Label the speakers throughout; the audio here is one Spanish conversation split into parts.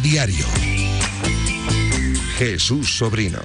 Speaker 1: Diario. Jesús Sobrino.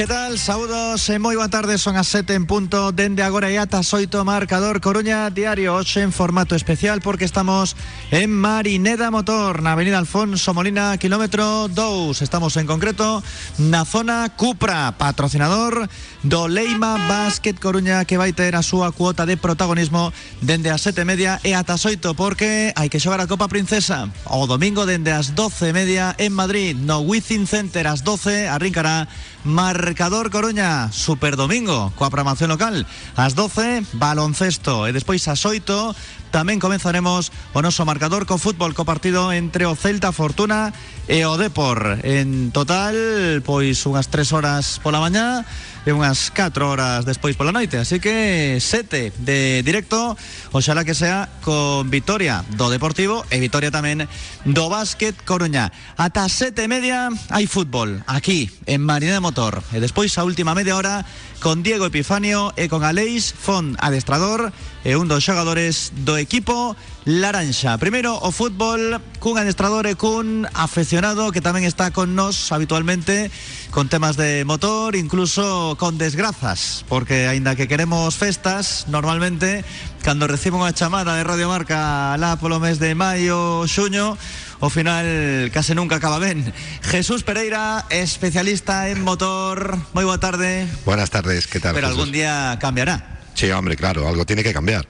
Speaker 2: Que tal? Saúdos e moi boa tarde Son as 7 en punto Dende agora e ata xoito Marcador Coruña Diario Hoxe en formato especial Porque estamos en Marineda Motor Na avenida Alfonso Molina Kilómetro 2 Estamos en concreto Na zona Cupra Patrocinador do Leima Basket Coruña Que vai ter a súa cuota de protagonismo Dende as 7 media e ata xoito Porque hai que xogar a Copa Princesa O domingo dende as 12 media En Madrid No Wizzing Center as 12 Arrincará Marcador Coruña, Super Domingo, coa programación local. Ás 12, baloncesto e despois ás 8 tamén comenzaremos o marcador co fútbol co partido entre o Celta Fortuna e o Depor. En total, pois unhas 3 horas pola mañá e unhas 4 horas despois pola noite Así que 7 de directo Oxalá que sea con Vitoria do Deportivo E Vitoria tamén do Básquet Coruña. Ata 7 e media hai fútbol Aquí en Marina de Motor. E despois a última media hora Con Diego Epifanio e con Aleix Font Adestrador E un dos xogadores do equipo Laranxa Primeiro o fútbol cun adestrador e cun afeccionado Que tamén está con nos habitualmente Con temas de motor Incluso con desgrazas Porque aínda que queremos festas Normalmente cando recibo unha chamada de Radio Marca Lá polo mes de maio, xuño O final case nunca acaba ben Jesús Pereira, especialista en motor Moi boa tarde
Speaker 3: Buenas tardes, ¿qué tal?
Speaker 2: Pero
Speaker 3: Jesús?
Speaker 2: algún día cambiará
Speaker 3: Sí, hombre, claro, algo tiene que cambiar.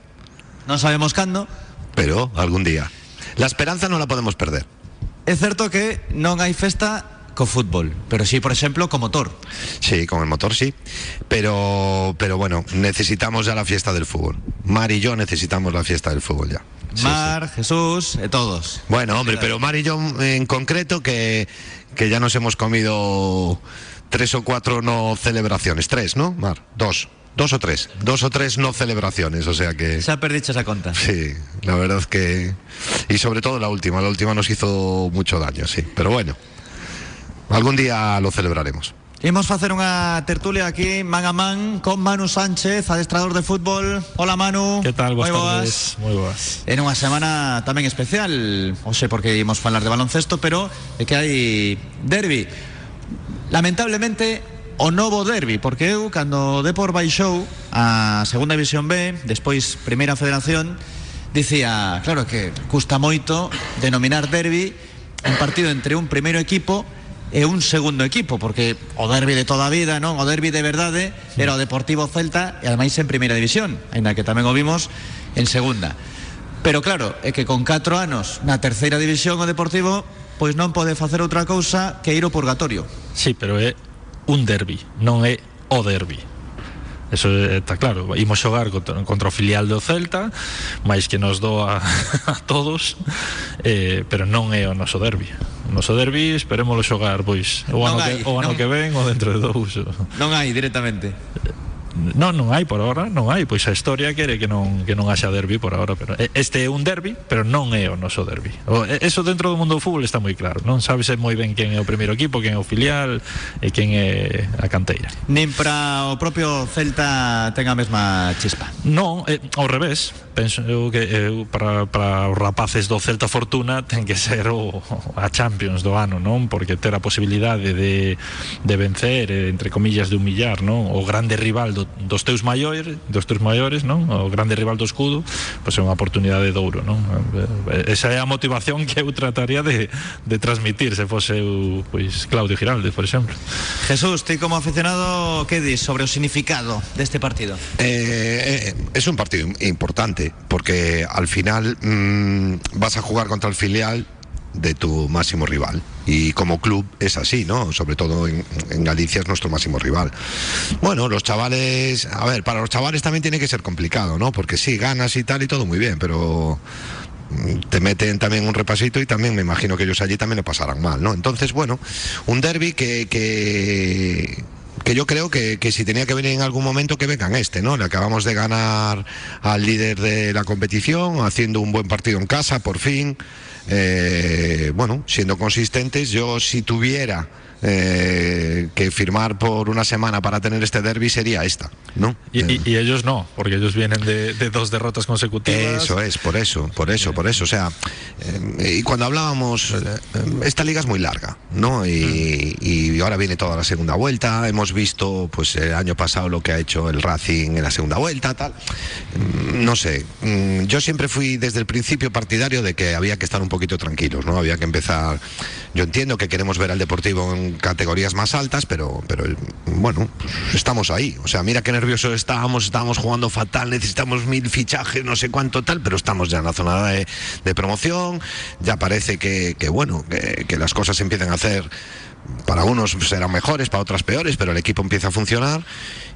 Speaker 2: Non sabemos cando
Speaker 3: Pero algún día. La esperanza no la podemos perder.
Speaker 2: É certo que non hai festa co fútbol Pero sí, por exemplo, co motor
Speaker 3: Sí, con el motor sí. Pero, pero bueno, necesitamos ya la fiesta del fútbol. Mar y yo necesitamos la fiesta del fútbol ya. Sí,
Speaker 2: Mar, Jesús e todos.
Speaker 3: Bueno, hombre, pero Mar y yo en concreto que, que ya nos hemos comido tres o cuatro no celebraciones. Tres, ¿no, Mar? Dos. Dos o tres. Dos o tres no celebraciones, o sea que...
Speaker 2: Xa perdiches a conta
Speaker 3: Sí, la verdad que... Y sobre todo la última, la última nos hizo mucho daño, sí. Pero bueno, algún día lo celebraremos.
Speaker 2: Imos facer unha tertulia aquí man a man con Manu Sánchez, adestrador de fútbol. Hola Manu.
Speaker 4: Que tal? Boas
Speaker 2: Moi
Speaker 4: tardes. Moi boas.
Speaker 2: En unha semana tamén especial, non sei porque imos falar de baloncesto, pero é que hai derbi. Lamentablemente o novo derbi, porque eu cando Depor baixou a Segunda División B, despois Primeira Federación, dicía, claro que custa moito denominar derbi un partido entre un primeiro equipo e un segundo equipo, porque o derbi de toda a vida, non? O derbi de verdade era o Deportivo Celta e ademais en Primeira División, aínda que tamén o vimos en Segunda. Pero claro, é que con 4 anos na terceira división o Deportivo pois non pode facer outra cousa que ir ao purgatorio.
Speaker 4: Sí, pero é un derbi, non é o derbi. Eso está claro, imos xogar contra, contra o filial do Celta, máis que nos doa a todos, eh, pero non é o noso derbi. O noso derbi esperémoslo xogar pois o ano,
Speaker 2: hai,
Speaker 4: que, o ano
Speaker 2: non,
Speaker 4: que ven ou dentro de dous.
Speaker 2: Non hai directamente.
Speaker 4: Non, non hai por ahora, non hai, pois a historia quere que non que non haxa derbi por ahora, pero e- este é un derbi, pero non é o noso derbi. O, e- eso dentro do mundo do fútbol está moi claro, non sabes moi ben quen é o primeiro equipo, quen é o filial e quen é a canteira.
Speaker 2: Nin para o propio Celta ten a mesma chispa.
Speaker 4: Non, eh, ao revés Penso eu que eu, para, para os rapaces do Celta Fortuna ten que ser o, a Champions do ano non Porque ter a posibilidade de, de vencer eh, Entre comillas de humillar non O grande rival do, dos teus maiores Dos teus maiores non O grande rival do escudo Pois é unha oportunidade de ouro non Eh, Esa é a motivación que eu trataría de, de transmitir Se fose eu, pois, Claudio Giralde, por exemplo.
Speaker 2: Jesús, ti como aficionado, que dis sobre o significado deste partido?
Speaker 3: Eh, eh, es un partido importante porque al final mm, vas a jugar contra el filial de tu máximo rival y como club es así, ¿no? Sobre todo en, Galicia es nuestro máximo rival. Bueno, los chavales, a ver, para los chavales también tiene que ser complicado, ¿no? Porque sí, ganas y tal y todo muy bien, pero te meten también un repasito y también me imagino que ellos allí también lo pasarán mal, ¿no? Entonces, bueno, un derby que, que, que yo creo que, que si tenía que venir en algún momento que vengan este, ¿no? Le acabamos de ganar al líder de la competición, haciendo un buen partido en casa, por fin. Eh, bueno, siendo consistentes, yo si tuviera eh, que firmar por una semana para tener este derby sería esta, ¿no?
Speaker 4: Y,
Speaker 3: Eh,
Speaker 4: y- y ellos no, porque ellos vienen de, de dos derrotas consecutivas.
Speaker 3: Eso es, por eso, por eso, por eso. O sea, eh, y cuando hablábamos, esta liga es muy larga, ¿no? Y, y ahora viene toda la segunda vuelta. Hemos visto, pues, el año pasado lo que ha hecho el Racing en la segunda vuelta, tal. Mm, No sé. mm, Yo siempre fui desde el principio partidario de que había que estar un poquito tranquilos, ¿no? Había que empezar. Yo entiendo que queremos ver al Deportivo en categorías más altas, pero, pero bueno, estamos ahí. O sea, mira qué nerviosos estábamos, estábamos jugando fatal, necesitamos mil fichajes, no sé cuánto tal, pero estamos ya en la zona de, de promoción. Ya parece que, que, bueno, que, que las cosas se empiezan a hacer. Para unos serán mejores, para otras peores, pero el equipo empieza a funcionar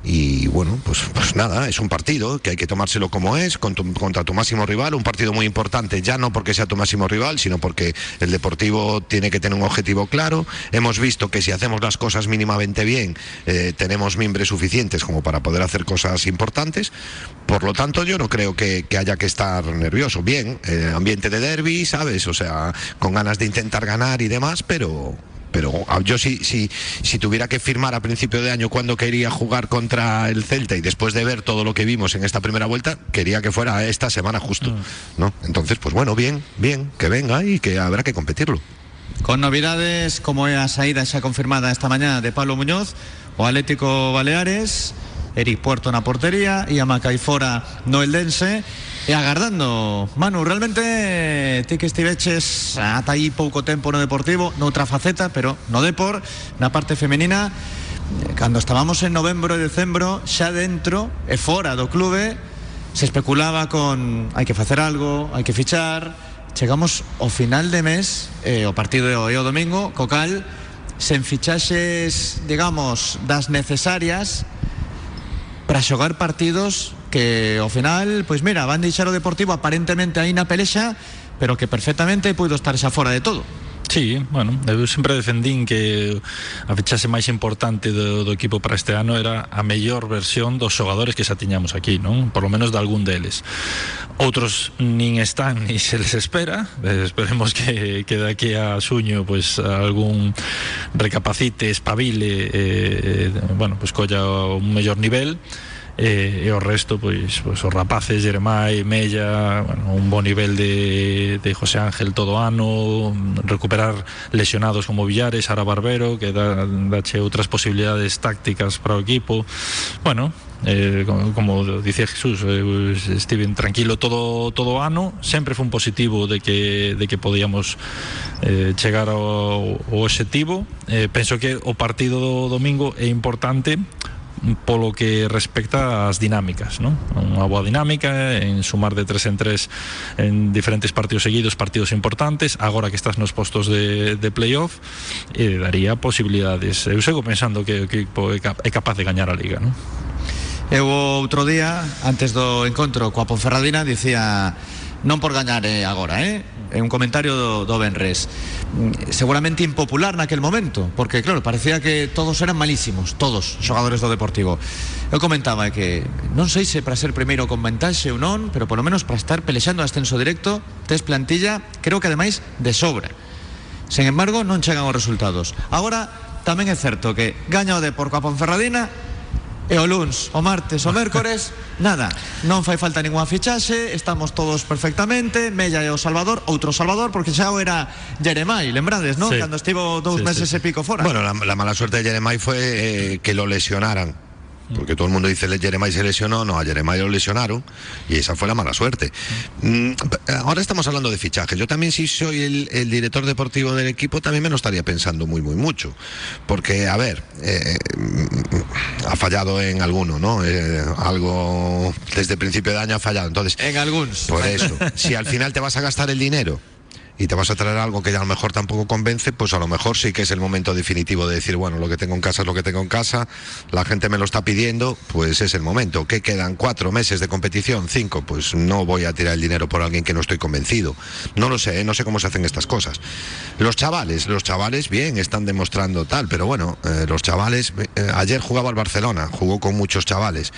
Speaker 3: y bueno, pues, pues nada, es un partido que hay que tomárselo como es, contra tu máximo rival, un partido muy importante, ya no porque sea tu máximo rival, sino porque el Deportivo tiene que tener un objetivo claro. Hemos visto que si hacemos las cosas mínimamente bien, eh, tenemos miembros suficientes como para poder hacer cosas importantes. Por lo tanto, yo no creo que, que haya que estar nervioso. Bien, eh, ambiente de derby, ¿sabes? O sea, con ganas de intentar ganar y demás, pero pero ah, yo si, si, si tuviera que firmar a principio de año cuando quería jugar contra el Celta y después de ver todo lo que vimos en esta primera vuelta, quería que fuera esta semana justo, ¿no? Entonces, pues bueno, bien, bien, que venga y que habrá que competirlo.
Speaker 2: Con novidades como a saída xa confirmada esta mañá de Pablo Muñoz, o Atlético Baleares, Eric Puerto na portería e a Macaifora no Eldense e agardando. Manu, realmente ti que estiveches ata aí pouco tempo no Deportivo noutra faceta, pero no Depor na parte femenina. Eh, cando estábamos en novembro e decembro xa dentro e fora do clube se especulaba con hai que facer algo, hai que fichar chegamos ao final de mes eh, o partido é o domingo co cal sen fichaxes digamos das necesarias para xogar partidos que ao final, pois mira, van deixar o Deportivo aparentemente aí na pelexa, pero que perfectamente puido estar xa fora de todo.
Speaker 4: Sí, bueno, eu sempre defendín que a fichase máis importante do, do equipo para este ano era a mellor versión dos xogadores que xa tiñamos aquí, non? Por lo menos de algún deles. Outros nin están ni se les espera, eh, esperemos que, que de aquí a suño pues algún recapacite, espabile, eh, eh, bueno, pues colla un mellor nivel e, e o resto pois, pois os rapaces Jeremai, Mella, bueno, un bon nivel de, de José Ángel todo ano, recuperar lesionados como Villares, Ara Barbero, que dá, dache outras posibilidades tácticas para o equipo. Bueno, eh, como, como dicía Jesús, eh, pois, estive tranquilo todo todo o ano, sempre foi un positivo de que de que podíamos eh, chegar ao, ao objetivo. Eh, penso que o partido do domingo é importante polo que respecta ás dinámicas non? unha boa dinámica en sumar de tres en tres en diferentes partidos seguidos partidos importantes agora que estás nos postos de, de playoff eh, daría posibilidades eu sigo pensando que o equipo é, cap é capaz de gañar a Liga non?
Speaker 2: Eu outro día, antes do encontro coa Ponferradina, dicía non por gañar eh, agora, eh? É un comentario do, do Benres. Mm, Seguramente impopular naquel momento Porque, claro, parecía que todos eran malísimos Todos, xogadores do Deportivo. Eu comentaba que non sei se para ser primeiro con ventaxe ou non Pero polo menos para estar pelexando ascenso directo Tes plantilla, creo que ademais de sobra. Sen embargo, non chegan os resultados. Agora, tamén é certo que gaña o Depor coa Ponferradina E o luns, o martes, o mércores Nada, non fai falta ninguna fichaxe Estamos todos perfectamente Mella e o Salvador, outro Salvador Porque xa o era Jeremai, lembrades, non?
Speaker 4: Sí.
Speaker 2: Cando estivo dous
Speaker 4: Sí,
Speaker 2: meses
Speaker 4: sí,
Speaker 2: e pico fora
Speaker 3: Bueno, la, la mala suerte de Jeremai fue eh, que lo lesionaran. Porque todo el mundo dice Jeremai se lesionó, no, a Jeremai lo lesionaron y esa fue la mala suerte. Mm, ahora estamos hablando de fichajes. Yo también si soy el, el director deportivo del equipo también me lo estaría pensando muy, muy mucho. Porque, a ver, eh, mm, ha fallado en alguno, ¿no? Eh, algo desde el principio de año ha fallado. Entonces,
Speaker 2: En algúns
Speaker 3: por eso, si al final te vas a gastar el dinero y te vas a traer algo que ya a lo mejor tampoco convence, pues a lo mejor sí que es el momento definitivo de decir, bueno, lo que tengo en casa es lo que tengo en casa, la gente me lo está pidiendo, pues es el momento. ¿Qué quedan? ¿Cuatro meses de competición? ¿Cinco? Pues no voy a tirar el dinero por alguien que no estoy convencido. No lo sé, ¿eh? no sé cómo se hacen estas cosas. Los chavales, los chavales bien, están demostrando tal, pero bueno, eh, los chavales, eh, ayer jugaba el Barcelona, jugó con muchos chavales.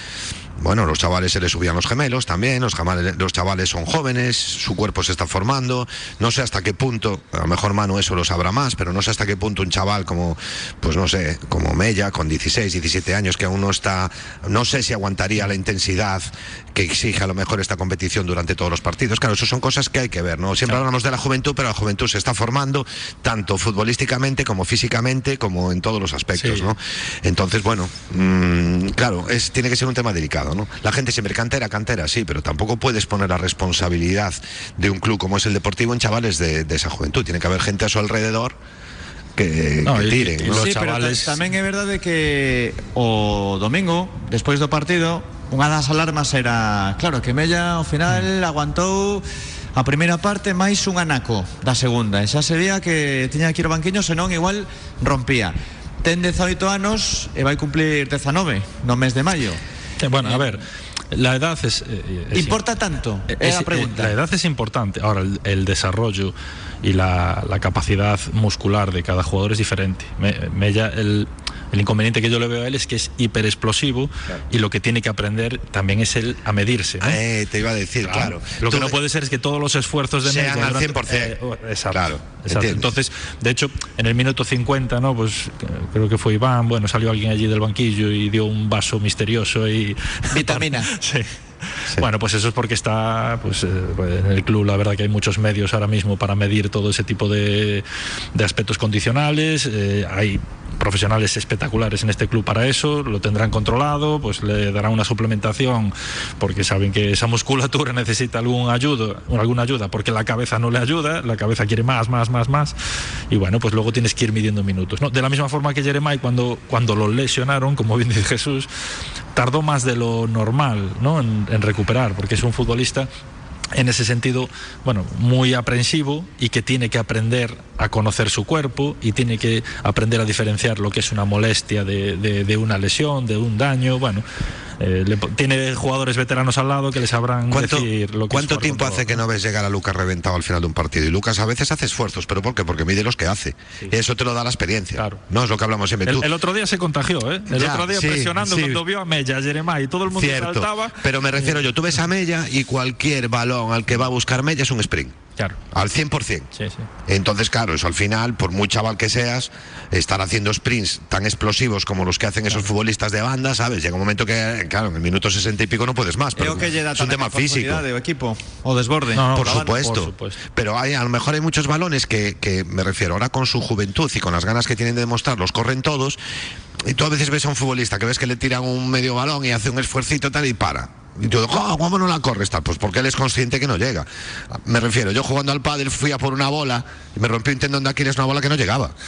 Speaker 3: Bueno, los chavales se les subían los gemelos también, los, los chavales son jóvenes, su cuerpo se está formando, no sé hasta qué punto, a lo mejor Manu eso lo sabrá más, pero no sé hasta qué punto un chaval como, pues no sé, como Mella, con 16, 17 años, que aún no está, no sé si aguantaría la intensidad que exige a lo mejor esta competición durante todos los partidos. Claro, eso son cosas que hay que ver, ¿no? Siempre hablamos de la juventud, pero la juventud se está formando tanto futbolísticamente como físicamente, como en todos los aspectos,
Speaker 4: Sí.
Speaker 3: ¿no? Entonces, bueno, mm, claro, es, tiene que ser un tema delicado, ¿no? La gente siempre cantera, cantera, sí, pero tampoco puedes poner la responsabilidad de un club como es el Deportivo en chavales de, de esa juventud. Tiene que haber gente a su alrededor que,
Speaker 4: No,
Speaker 3: que
Speaker 4: y-
Speaker 3: tiren.
Speaker 4: y
Speaker 3: ¿no?
Speaker 4: los
Speaker 2: sí, pero
Speaker 4: chavales-
Speaker 2: ta- tamén é verdade que o domingo, despois do partido, unha das alarmas era, claro, que Mella ao final aguantou a primeira parte máis un anaco da segunda. E xa se veía que tiña que ir ao banquiño, senón igual rompía. Ten 18 anos e vai cumplir 19 no mes de maio.
Speaker 4: Eh, Bueno, a ver, la edad es... eh, es
Speaker 2: Importa tanto?
Speaker 4: Eh, es-
Speaker 2: a pregunta.
Speaker 4: eh, La edad es importante. Ahora, el, el desarrollo y la, la capacidad muscular de cada jugador es diferente. Me- Mella, el, el inconveniente que yo le veo a él es que es hiperexplosivo y lo que tiene que aprender también es él a medirse. ¿no?
Speaker 3: Eh, te iba a decir, claro.
Speaker 4: Lo que no puede ser es que todos los esfuerzos de
Speaker 3: Sean
Speaker 4: Mella
Speaker 3: al
Speaker 4: durante-
Speaker 3: 100%.
Speaker 4: eh, oh, exacto.
Speaker 3: Claro,
Speaker 4: exacto. Entonces, de hecho, en el minuto 50, ¿no? Pues creo que fue Iván, bueno, salió alguien allí del banquillo y dio un vaso misterioso y
Speaker 2: Vitamina.
Speaker 4: Sí. Bueno, pues eso es porque está pues, eh, en el club, la verdad que hay muchos medios ahora mismo para medir todo ese tipo de, aspectos condicionales. eh, hay profesionales espectaculares en este club para eso, lo tendrán controlado, pues le darán una suplementación porque saben que esa musculatura necesita algún ayuda, alguna ayuda porque la cabeza no le ayuda, la cabeza quiere más, más, más, más y bueno, pues luego tienes que ir midiendo minutos. ¿no? De la misma forma que Jeremiah cuando, cuando lo lesionaron, como bien dice Jesús, tardó más de lo normal ¿no? En recuperar, porque es un futbolista en ese sentido, bueno, muy aprensivo y que tiene que aprender a conocer su cuerpo y tiene que aprender a diferenciar lo que es una molestia de, de- de una lesión, de un daño, bueno, eh, le tiene jugadores veteranos al lado que le sabrán
Speaker 3: ¿Cuánto,
Speaker 4: decir lo que
Speaker 3: cuánto tiempo hace que no ves llegar a Lucas reventado al final de un partido? Y Lucas a veces hace esfuerzos, ¿pero por qué? Porque mide los que hace. Eso te lo da la experiencia.
Speaker 4: Claro.
Speaker 3: No es lo que hablamos siempre.
Speaker 4: El,
Speaker 3: Tú,
Speaker 4: el otro día se contagió, ¿eh? El
Speaker 3: Ya,
Speaker 4: otro día
Speaker 3: sí,
Speaker 4: presionando
Speaker 3: sí.
Speaker 4: cuando vio a Mella, a Jeremiah y todo el mundo
Speaker 3: Cierto.
Speaker 4: saltaba.
Speaker 3: Pero me refiero yo, tú ves a Mella y cualquier balón al que va a buscar Mella es un sprint.
Speaker 4: Claro.
Speaker 3: Al 100%.
Speaker 4: Sí, sí.
Speaker 3: Entonces, claro, eso al final, por muy chaval que seas, estar haciendo sprints tan explosivos como los que hacen esos futbolistas de banda, ¿sabes? Llega un momento que, claro, en el minuto 60 y pico no puedes más. Pero
Speaker 2: que
Speaker 3: es un tema físico.
Speaker 2: ao equipo, o desborde.
Speaker 4: No, no,
Speaker 3: por,
Speaker 4: la banda,
Speaker 3: supuesto.
Speaker 4: por supuesto.
Speaker 3: Pero hay, a lo mejor hay muchos balones que, que me refiero ahora con su juventud y con las ganas que tienen de demostrar, los corren todos. Y tú a veces ves a un futbolista que ves que le tiran un medio balón y hace un esfuercito tal y para. Y tú, "Jo, ¿cómo no la corres tal? Pues porque él es consciente que no llega. Me refiero, yo jugando al pádel fui a por una bola y me rompí un tendón de Aquiles una bola que no llegaba.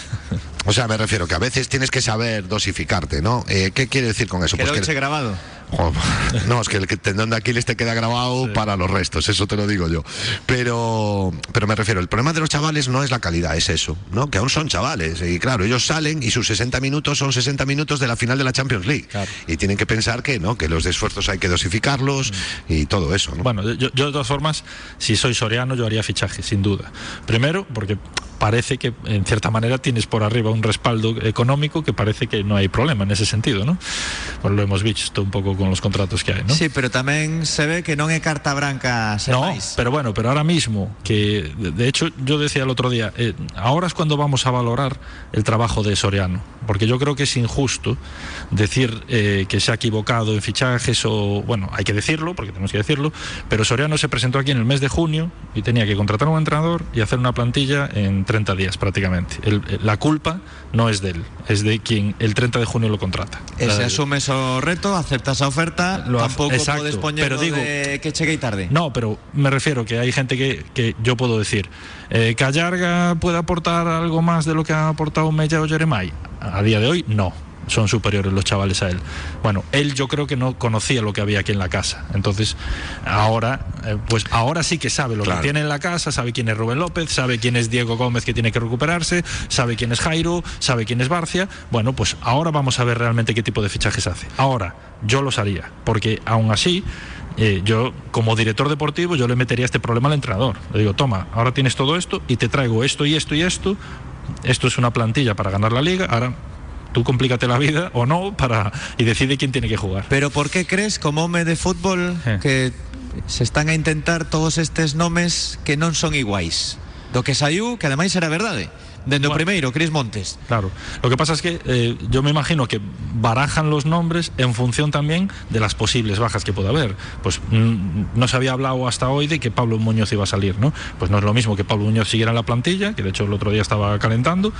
Speaker 3: O sea, me refiero que a veces tienes que saber dosificarte, ¿no? Eh, ¿Qué quiere decir con eso? Pues que-
Speaker 2: grabado.
Speaker 3: No, es que el tendón de Aquiles te queda grabado para los restos, eso te lo digo yo. Pero, pero me refiero, el problema de los chavales no es la calidad, es eso, ¿no? Que aún son chavales. Y claro, ellos salen y sus 60 minutos son 60 minutos de la final de la Champions League.
Speaker 4: Claro.
Speaker 3: Y tienen que pensar que, ¿no? Que los esfuerzos hay que dosificarlos y todo eso, ¿no?
Speaker 4: Bueno, yo, yo de todas formas, si soy soriano, yo haría fichaje, sin duda. Primero, porque parece que en cierta manera tienes por arriba un respaldo económico que parece que no hay problema en ese sentido, ¿no? Pues lo hemos visto un poco con los contratos que hay, ¿no?
Speaker 2: Sí, pero tamén se ve que non é carta branca sen
Speaker 4: No,
Speaker 2: máis.
Speaker 4: pero bueno, pero ahora mismo, que de de hecho yo decía el otro día, eh, ahora es cuando vamos a valorar el trabajo de Soriano, porque yo creo que es injusto decir eh, que se ha equivocado en fichajes o, bueno, hay que decirlo, porque tenemos que decirlo, pero Soriano se presentó aquí en el mes de junio y tenía que contratar a un entrenador y hacer una plantilla en 30 días prácticamente. El- la culpa no es de él, es de quien el 30 de junio lo contrata.
Speaker 2: Se
Speaker 4: La-
Speaker 2: asumes o reto, aceptas a oferta,
Speaker 4: Lo
Speaker 2: tampouco
Speaker 4: exacto, digo-
Speaker 2: de que cheguei tarde.
Speaker 4: No, pero me refiero que hay gente que, que yo puedo decir, eh, que Allarga puede aportar algo más de lo que ha aportado Mella o Jeremai. A día de hoy, no. Son superiores los chavales a él. Bueno, él yo creo que no conocía lo que había aquí en la casa. Entonces, ahora, eh, pues ahora sí que sabe lo
Speaker 3: Claro.
Speaker 4: que tiene en la casa, sabe quién es Rubén López, sabe quién es Diego Gómez que tiene que recuperarse, sabe quién es Jairo, sabe quién es Barcia. Bueno, pues ahora vamos a ver realmente qué tipo de fichajes hace. Ahora, yo los haría, porque aún así eh, yo como director deportivo yo le metería este problema al entrenador. Le digo, toma, ahora tienes todo esto y te traigo esto y esto y esto. Esto es una plantilla para ganar la liga. Ahora tú complícate la vida o no para y decide quién tiene que jugar.
Speaker 2: Pero por qué crees, como home de fútbol,
Speaker 4: Eh.
Speaker 2: que se están a intentar todos estes nomes que non son iguais? Do que saiu, que ademais era verdade. Dende o
Speaker 4: Bueno.
Speaker 2: primeiro, Cris Montes.
Speaker 4: Claro. Lo que pasa es que eh, yo me imagino que barajan los nombres en función también de las posibles bajas que pueda haber. Pues mm, no se había hablado hasta hoy de que Pablo Muñoz iba a salir, ¿no? Pues no es lo mismo que Pablo Muñoz siguiera en la plantilla, que de hecho el otro día estaba calentando,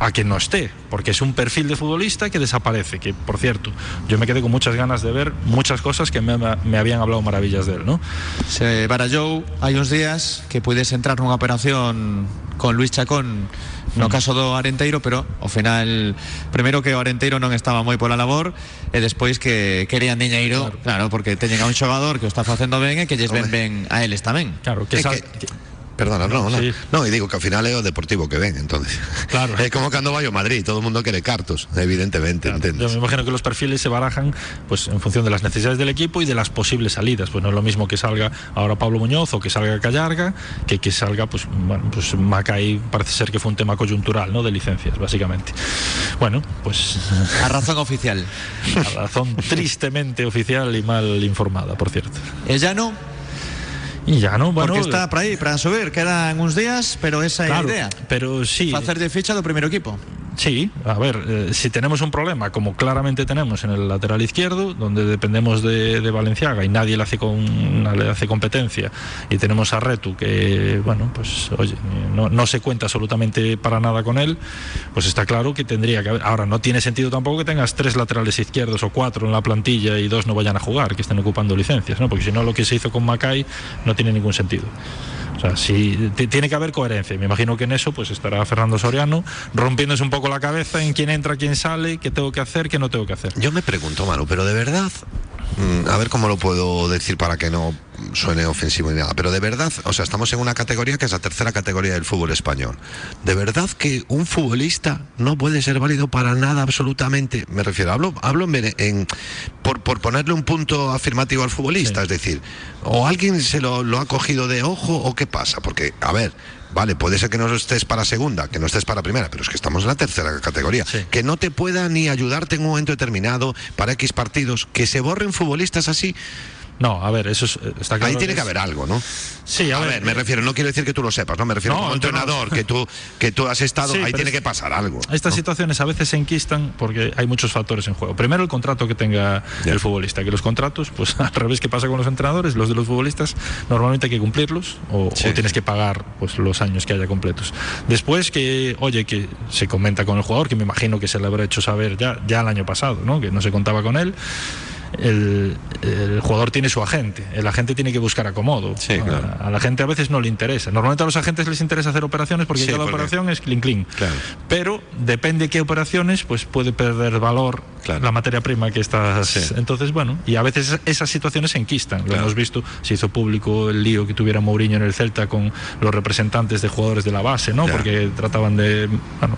Speaker 4: a que no esté, porque es un perfil de futbolista que desaparece, que por cierto, yo me quedé con muchas ganas de ver muchas cosas que me, me habían hablado maravillas de él, ¿no?
Speaker 2: Se barallou hai uns días que puides entrar nunha operación con Luis Chacón no
Speaker 4: Mm.
Speaker 2: caso do Arenteiro, pero ao final primeiro que o Arenteiro non estaba moi pola labor e despois que querían diñeiro, claro, porque teñen a un xogador que o está facendo ben e que lles ven ben a eles tamén.
Speaker 4: Claro, que,
Speaker 3: É
Speaker 4: sal-
Speaker 3: que-
Speaker 4: que-
Speaker 3: Perdona, no, no.
Speaker 4: Sí.
Speaker 3: No, y digo que al final es o deportivo que ven, entonces.
Speaker 4: Claro.
Speaker 3: Es como cuando vaya a Madrid, todo el mundo quiere cartos, evidentemente,
Speaker 4: Yo
Speaker 3: ¿entiendes?
Speaker 4: me imagino que los perfiles se barajan pues en función de las necesidades del equipo y de las posibles salidas. Pues no es lo mismo que salga ahora Pablo Muñoz o que salga Callarga, que que salga pues bueno, pues Macay parece ser que fue un tema coyuntural, ¿no? De licencias, básicamente. Bueno, pues
Speaker 2: A razón oficial.
Speaker 4: a razón tristemente oficial y mal informada, por cierto.
Speaker 2: E ya no,
Speaker 4: Y ya no, bueno,
Speaker 2: porque está para aí, para subir, quedan uns días, pero esa é a
Speaker 4: claro,
Speaker 2: idea.
Speaker 4: pero sí.
Speaker 2: Facer de ficha do primeiro equipo.
Speaker 4: Sí, a ver, eh, si tenemos un problema, como claramente tenemos en el lateral izquierdo, donde dependemos de, de Valenciaga y nadie le hace, con, le hace competencia, y tenemos a Retu, que, bueno, pues, oye, no, no se cuenta absolutamente para nada con él, pues está claro que tendría que haber. Ahora, no tiene sentido tampoco que tengas tres laterales izquierdos o cuatro en la plantilla y dos no vayan a jugar, que estén ocupando licencias, ¿no? Porque si no, lo que se hizo con Macay no tiene ningún sentido. O sea, t- tiene que haber coherencia. Me imagino que en eso pues estará Fernando Soriano rompiéndose un poco la cabeza en quién entra, quién sale, qué tengo que hacer, qué no tengo que hacer.
Speaker 3: Yo me pregunto, Manu, pero de verdad, a ver cómo lo puedo decir para que no suene ofensivo ni nada, pero de verdad, o sea, estamos en una categoría que es la tercera categoría del fútbol español. De verdad que un futbolista no puede ser válido para nada absolutamente. Me refiero, hablo, hablo en, por, por ponerle un punto afirmativo al futbolista,
Speaker 4: Sí.
Speaker 3: es decir, o alguien se lo, lo ha cogido de ojo o qué pasa, porque, a ver. Vale, puede ser que no estés para segunda, que no estés para primera, pero es que estamos en la tercera categoría.
Speaker 4: Sí.
Speaker 3: Que no te pueda ni ayudarte en un momento determinado para X partidos, que se borren futbolistas así.
Speaker 4: No, a ver, eso es- está claro.
Speaker 3: Ahí tiene que haber algo, ¿no?
Speaker 4: Sí, a,
Speaker 3: A ver, me refiero, no quiero decir que tú lo sepas, no me refiero
Speaker 4: No,
Speaker 3: como
Speaker 4: no.
Speaker 3: entrenador, que tú que tú has estado,
Speaker 4: Sí,
Speaker 3: ahí tiene
Speaker 4: es-
Speaker 3: que pasar algo.
Speaker 4: Estas
Speaker 3: ¿no?
Speaker 4: situaciones a veces se enquistan porque hay muchos factores en juego. Primero, el contrato que tenga el futbolista, que los contratos, pues al revés que pasa con los entrenadores, los de los futbolistas normalmente hay que cumplirlos o,
Speaker 3: Sí.
Speaker 4: o tienes que pagar pues los años que haya completos. Después que, oye, que se comenta con el jugador, que me imagino que se le habrá hecho saber ya, ya el año pasado, ¿no? que no se contaba con él. El, el jugador tiene su agente, el agente tiene que buscar acomodo.
Speaker 3: Sí, claro.
Speaker 4: a, a la gente a veces no le interesa. Normalmente a los agentes les interesa hacer operaciones porque
Speaker 3: Sí,
Speaker 4: cada
Speaker 3: porque-
Speaker 4: operación es clean.
Speaker 3: Claro.
Speaker 4: Pero depende qué operaciones, pues puede perder valor
Speaker 3: Claro.
Speaker 4: la materia prima que estás.
Speaker 3: Sí.
Speaker 4: Entonces, bueno, y a veces esas situaciones se enquistan. Lo
Speaker 3: Claro.
Speaker 4: hemos visto, se hizo público el lío que tuviera Mourinho en el Celta con los representantes de jugadores de la base, ¿no?
Speaker 3: Ya.
Speaker 4: Porque trataban de. Bueno,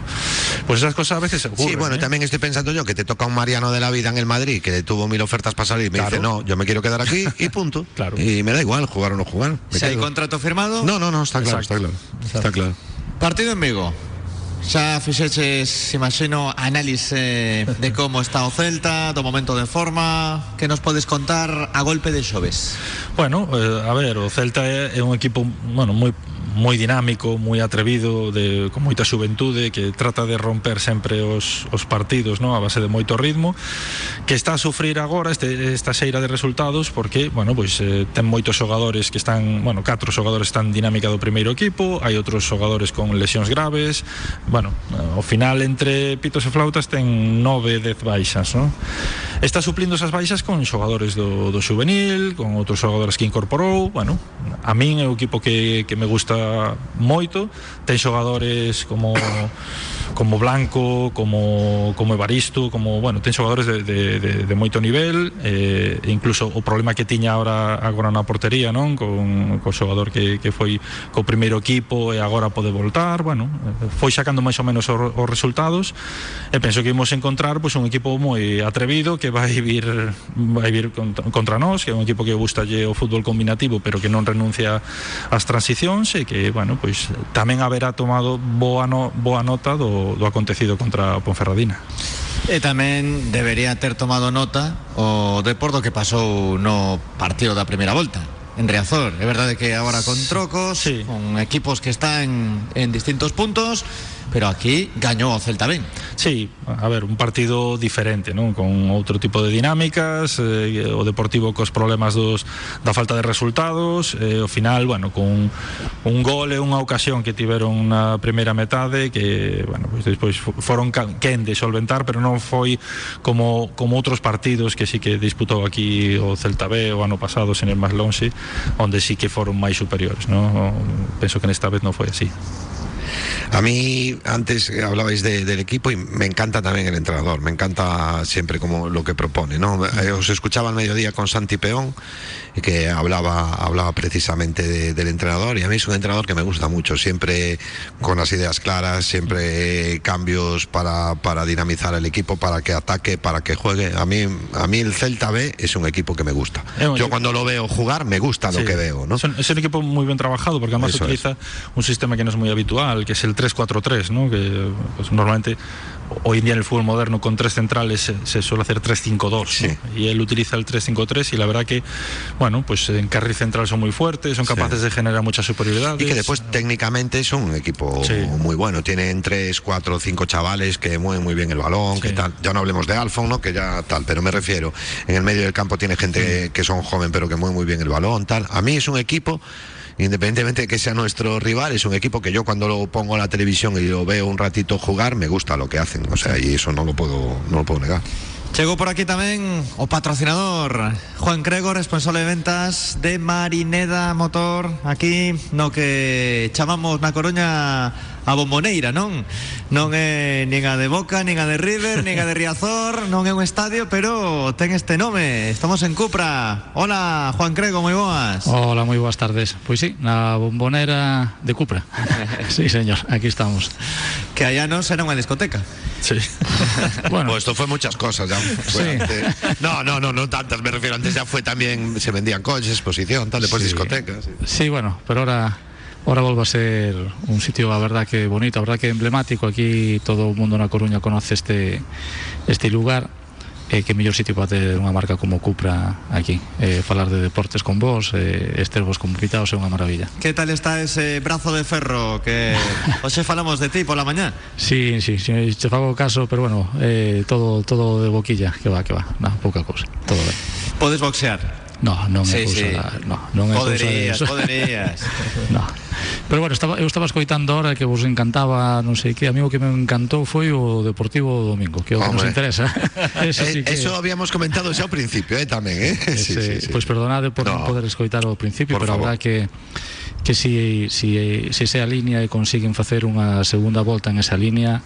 Speaker 4: pues esas cosas a veces ocurren.
Speaker 3: Sí, bueno,
Speaker 4: ¿eh?
Speaker 3: también estoy pensando yo que te toca un Mariano de la vida en el Madrid que tuvo mil ofertas para salir y me
Speaker 4: Claro.
Speaker 3: dice, no, yo me quiero quedar aquí y punto.
Speaker 4: Claro.
Speaker 3: Y me da igual jugar o no jugar.
Speaker 2: hai
Speaker 3: quedo.
Speaker 2: contrato firmado,
Speaker 3: No, no, no, está claro,
Speaker 4: Exacto.
Speaker 3: está claro. Está claro.
Speaker 2: partido en Vigo. Xa fixeches, imagino, análise de como está o Celta, do momento de forma, que nos podes contar a golpe de xoves?
Speaker 4: Bueno, eh, a ver, o Celta é, é un equipo, bueno, moi moi dinámico, moi atrevido, de, con moita xuventude, que trata de romper sempre os, os partidos no? a base de moito ritmo, que está a sufrir agora este, esta xeira de resultados porque, bueno, pois eh, ten moitos xogadores que están, bueno, catro xogadores están dinámica do primeiro equipo, hai outros xogadores con lesións graves, bueno, ao final entre pitos e flautas ten nove, dez baixas, no? Está suplindo esas baixas con xogadores do, do juvenil, con outros xogadores que incorporou, bueno, a min é o equipo que, que me gusta moito, ten xogadores como como Blanco, como, como Evaristo, como, bueno, ten xogadores de, de, de, de moito nivel, eh, incluso o problema que tiña agora agora na portería, non? Con, co xogador que, que foi co primeiro equipo e agora pode voltar, bueno, foi sacando máis ou menos os, os resultados e penso que imos encontrar pois, un equipo moi atrevido que vai vir vai vir contra, contra nós, que é un equipo que gustalle o fútbol combinativo, pero que non renuncia ás transicións e que, bueno, pois tamén haberá tomado boa, no, boa nota do, do acontecido contra o Ponferradina.
Speaker 2: E tamén debería ter tomado nota o Deporto que pasou no partido da primeira volta en Riazor. É verdade que agora con trocos,
Speaker 4: Sí.
Speaker 2: con equipos que están en distintos puntos, pero aquí o Celta ben.
Speaker 4: Sí, a ver, un partido diferente, non? Con outro tipo de dinámicas, eh, o Deportivo cos problemas dos da falta de resultados, eh, final, bueno, con un gol e unha ocasión que tiveron na primeira metade que, bueno, pois despois fo- foron quen de solventar, pero non foi como como outros partidos que sí que disputou aquí o Celta B o ano pasado, sen ir máis longe, onde sí que foron máis superiores, non? Penso que nesta vez non foi así.
Speaker 3: A mí, antes eh, hablabais de- del equipo y me encanta también el entrenador, me encanta siempre como lo que propone, ¿no? Eh, Os escuchaba al mediodía con Santi Peón, que hablaba, hablaba precisamente de- del entrenador, y a mí es un entrenador que me gusta mucho, siempre con las ideas claras, siempre cambios para, para dinamizar el equipo, para que ataque, para que juegue. A mí, a mí el Celta B es un equipo que me gusta.
Speaker 4: Es
Speaker 3: Yo
Speaker 4: equipo-
Speaker 3: cuando lo veo jugar, me gusta lo
Speaker 4: Sí.
Speaker 3: que veo, ¿no?
Speaker 4: Es un, es equipo muy bien trabajado porque además
Speaker 3: Eso
Speaker 4: utiliza un sistema que no es muy habitual, que es el 3-4-3, ¿no? que pues, normalmente hoy en día en el fútbol moderno con tres centrales se, se suele hacer 3-5-2
Speaker 3: Sí.
Speaker 4: ¿no? y él utiliza el 3-5-3 y la verdad que, bueno, pues en carril central son muy fuertes, son
Speaker 3: Sí.
Speaker 4: capaces de generar mucha superioridad.
Speaker 3: Y que después técnicamente son un equipo
Speaker 4: Sí.
Speaker 3: muy bueno. Tienen tres, cuatro, cinco chavales que mueven muy bien el balón,
Speaker 4: Sí.
Speaker 3: que tal. Ya no hablemos de Alfon, ¿no? Que ya tal, pero me refiero. En el medio del campo tiene gente que son joven pero que mueven muy bien el balón, tal. A mí es un equipo. Independientemente de que sea nuestro rival, es un equipo que yo cuando lo pongo a la televisión y lo veo un ratito jugar, me gusta lo que hacen. O sea, y eso no lo puedo, no lo puedo negar.
Speaker 2: Chegou por aquí tamén o patrocinador Juan Crego, responsable de ventas de Marineda Motor Aquí no que chamamos na Coruña a bomboneira, non? Non é nin a de Boca, nin a de River, nin a de Riazor Non é un estadio, pero ten este nome Estamos en Cupra Hola, Juan Crego, moi boas
Speaker 5: Hola, moi boas tardes. Pois sí, na bombonera de Cupra. sí, señor, aquí estamos.
Speaker 2: Que allá non será unha discoteca
Speaker 4: Sí.
Speaker 5: Bueno,
Speaker 3: Pues esto fue muchas cosas. Ya fue
Speaker 5: Sí.
Speaker 3: antes- No, no, no, no tantas. Me refiero antes ya fue también, se vendían coches, exposición, tal, después
Speaker 5: Sí.
Speaker 3: discotecas. sí.
Speaker 5: sí, bueno, pero ahora ahora volve a ser un sitio, a verdad que bonito, a verdad que emblemático. Aquí todo o mundo na Coruña conoce este este lugar. Eh, que mellor sitio para ter unha marca como Cupra aquí eh, falar de deportes con vos eh, ester vos como invitados é unha maravilla
Speaker 2: Que tal está ese brazo de ferro que hoxe falamos de ti pola mañá?
Speaker 5: Sí, sí, sí, te fago caso, pero bueno, eh, todo todo de boquilla, que va, que va, no, pouca cousa, todo ben.
Speaker 2: Podes boxear?
Speaker 5: No, non
Speaker 2: Sí,
Speaker 5: é cousa,
Speaker 2: sí.
Speaker 5: da- no, non é cousa de
Speaker 2: Poderías,
Speaker 5: eso.
Speaker 2: poderías
Speaker 5: no. Pero bueno, estaba, eu estaba escoitando ahora que vos encantaba, non sei que, a mí o que me encantou foi o Deportivo Domingo, que é o que nos interesa. Eso
Speaker 3: Eh,
Speaker 5: sí que
Speaker 3: Eso habíamos comentado ya al principio, ¿eh? También, ¿eh? Sí,
Speaker 5: ese,
Speaker 3: sí, sí.
Speaker 5: Pois perdonade por non
Speaker 3: No.
Speaker 5: poder escoitar ao principio,
Speaker 3: Por
Speaker 5: pero a
Speaker 3: favor.
Speaker 5: verdad que que si, si, si esa línea e consiguen facer unha segunda volta en esa línea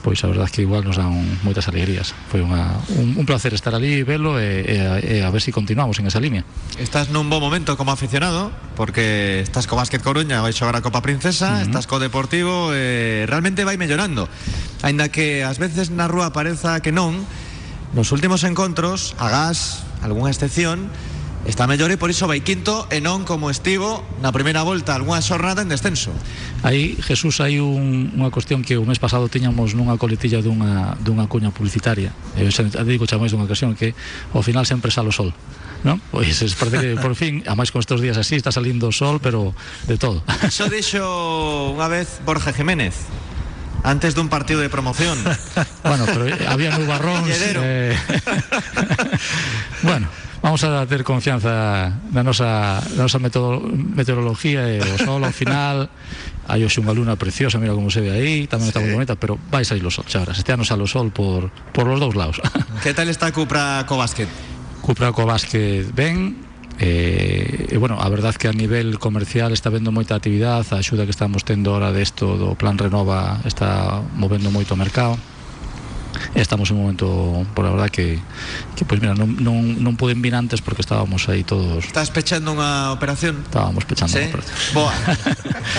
Speaker 5: pois a verdade que igual nos dan moitas alegrías. Foi unha, un, un placer estar ali velo e, e, a, e a ver si continuamos en esa línea
Speaker 2: Estás nun bon momento como aficionado Porque estás co Básquet Coruña Vai xogar a Copa Princesa Estás co Deportivo eh, Realmente vai mellorando. Ainda que ás veces na rúa pareza que non Nos últimos encontros Agás, algunha excepción Está mellor e por iso vai quinto E non como estivo na primeira volta Algúnha xornada en descenso
Speaker 5: Aí, Jesús, hai un, unha cuestión que o mes pasado tiñamos nunha coletilla dunha, dunha cuña publicitaria eu xa digo xa máis dunha ocasión que ao final sempre sale o sol non? Pois es parece que por fin, a máis con estes días así está salindo o sol, pero de todo
Speaker 2: Iso dixo unha vez Borja Jiménez Antes dun partido de promoción
Speaker 5: Bueno, pero había nubarróns
Speaker 2: Lledero.
Speaker 5: eh, Bueno, vamos a ter confianza na nosa, na nosa metodo, meteorología e o sol ao final hai hoxe unha luna preciosa, mira como se ve aí, tamén
Speaker 3: sí.
Speaker 5: está moi bonita, pero vai sair o sol, chavras, este ano sale o sol por, por os dous lados.
Speaker 2: Que tal está Cupra co básquet?
Speaker 5: Cupra co básquet ben, E, e bueno, a verdad que a nivel comercial está vendo moita actividade, a axuda que estamos tendo ahora desto do Plan Renova está movendo moito o mercado. Estamos en un momento por a verdade que, que pois mira, non, non, non vir antes porque estábamos aí todos
Speaker 2: Estás pechando unha operación?
Speaker 5: estábamos pechando
Speaker 2: Sí?
Speaker 5: a operación.
Speaker 2: Boa.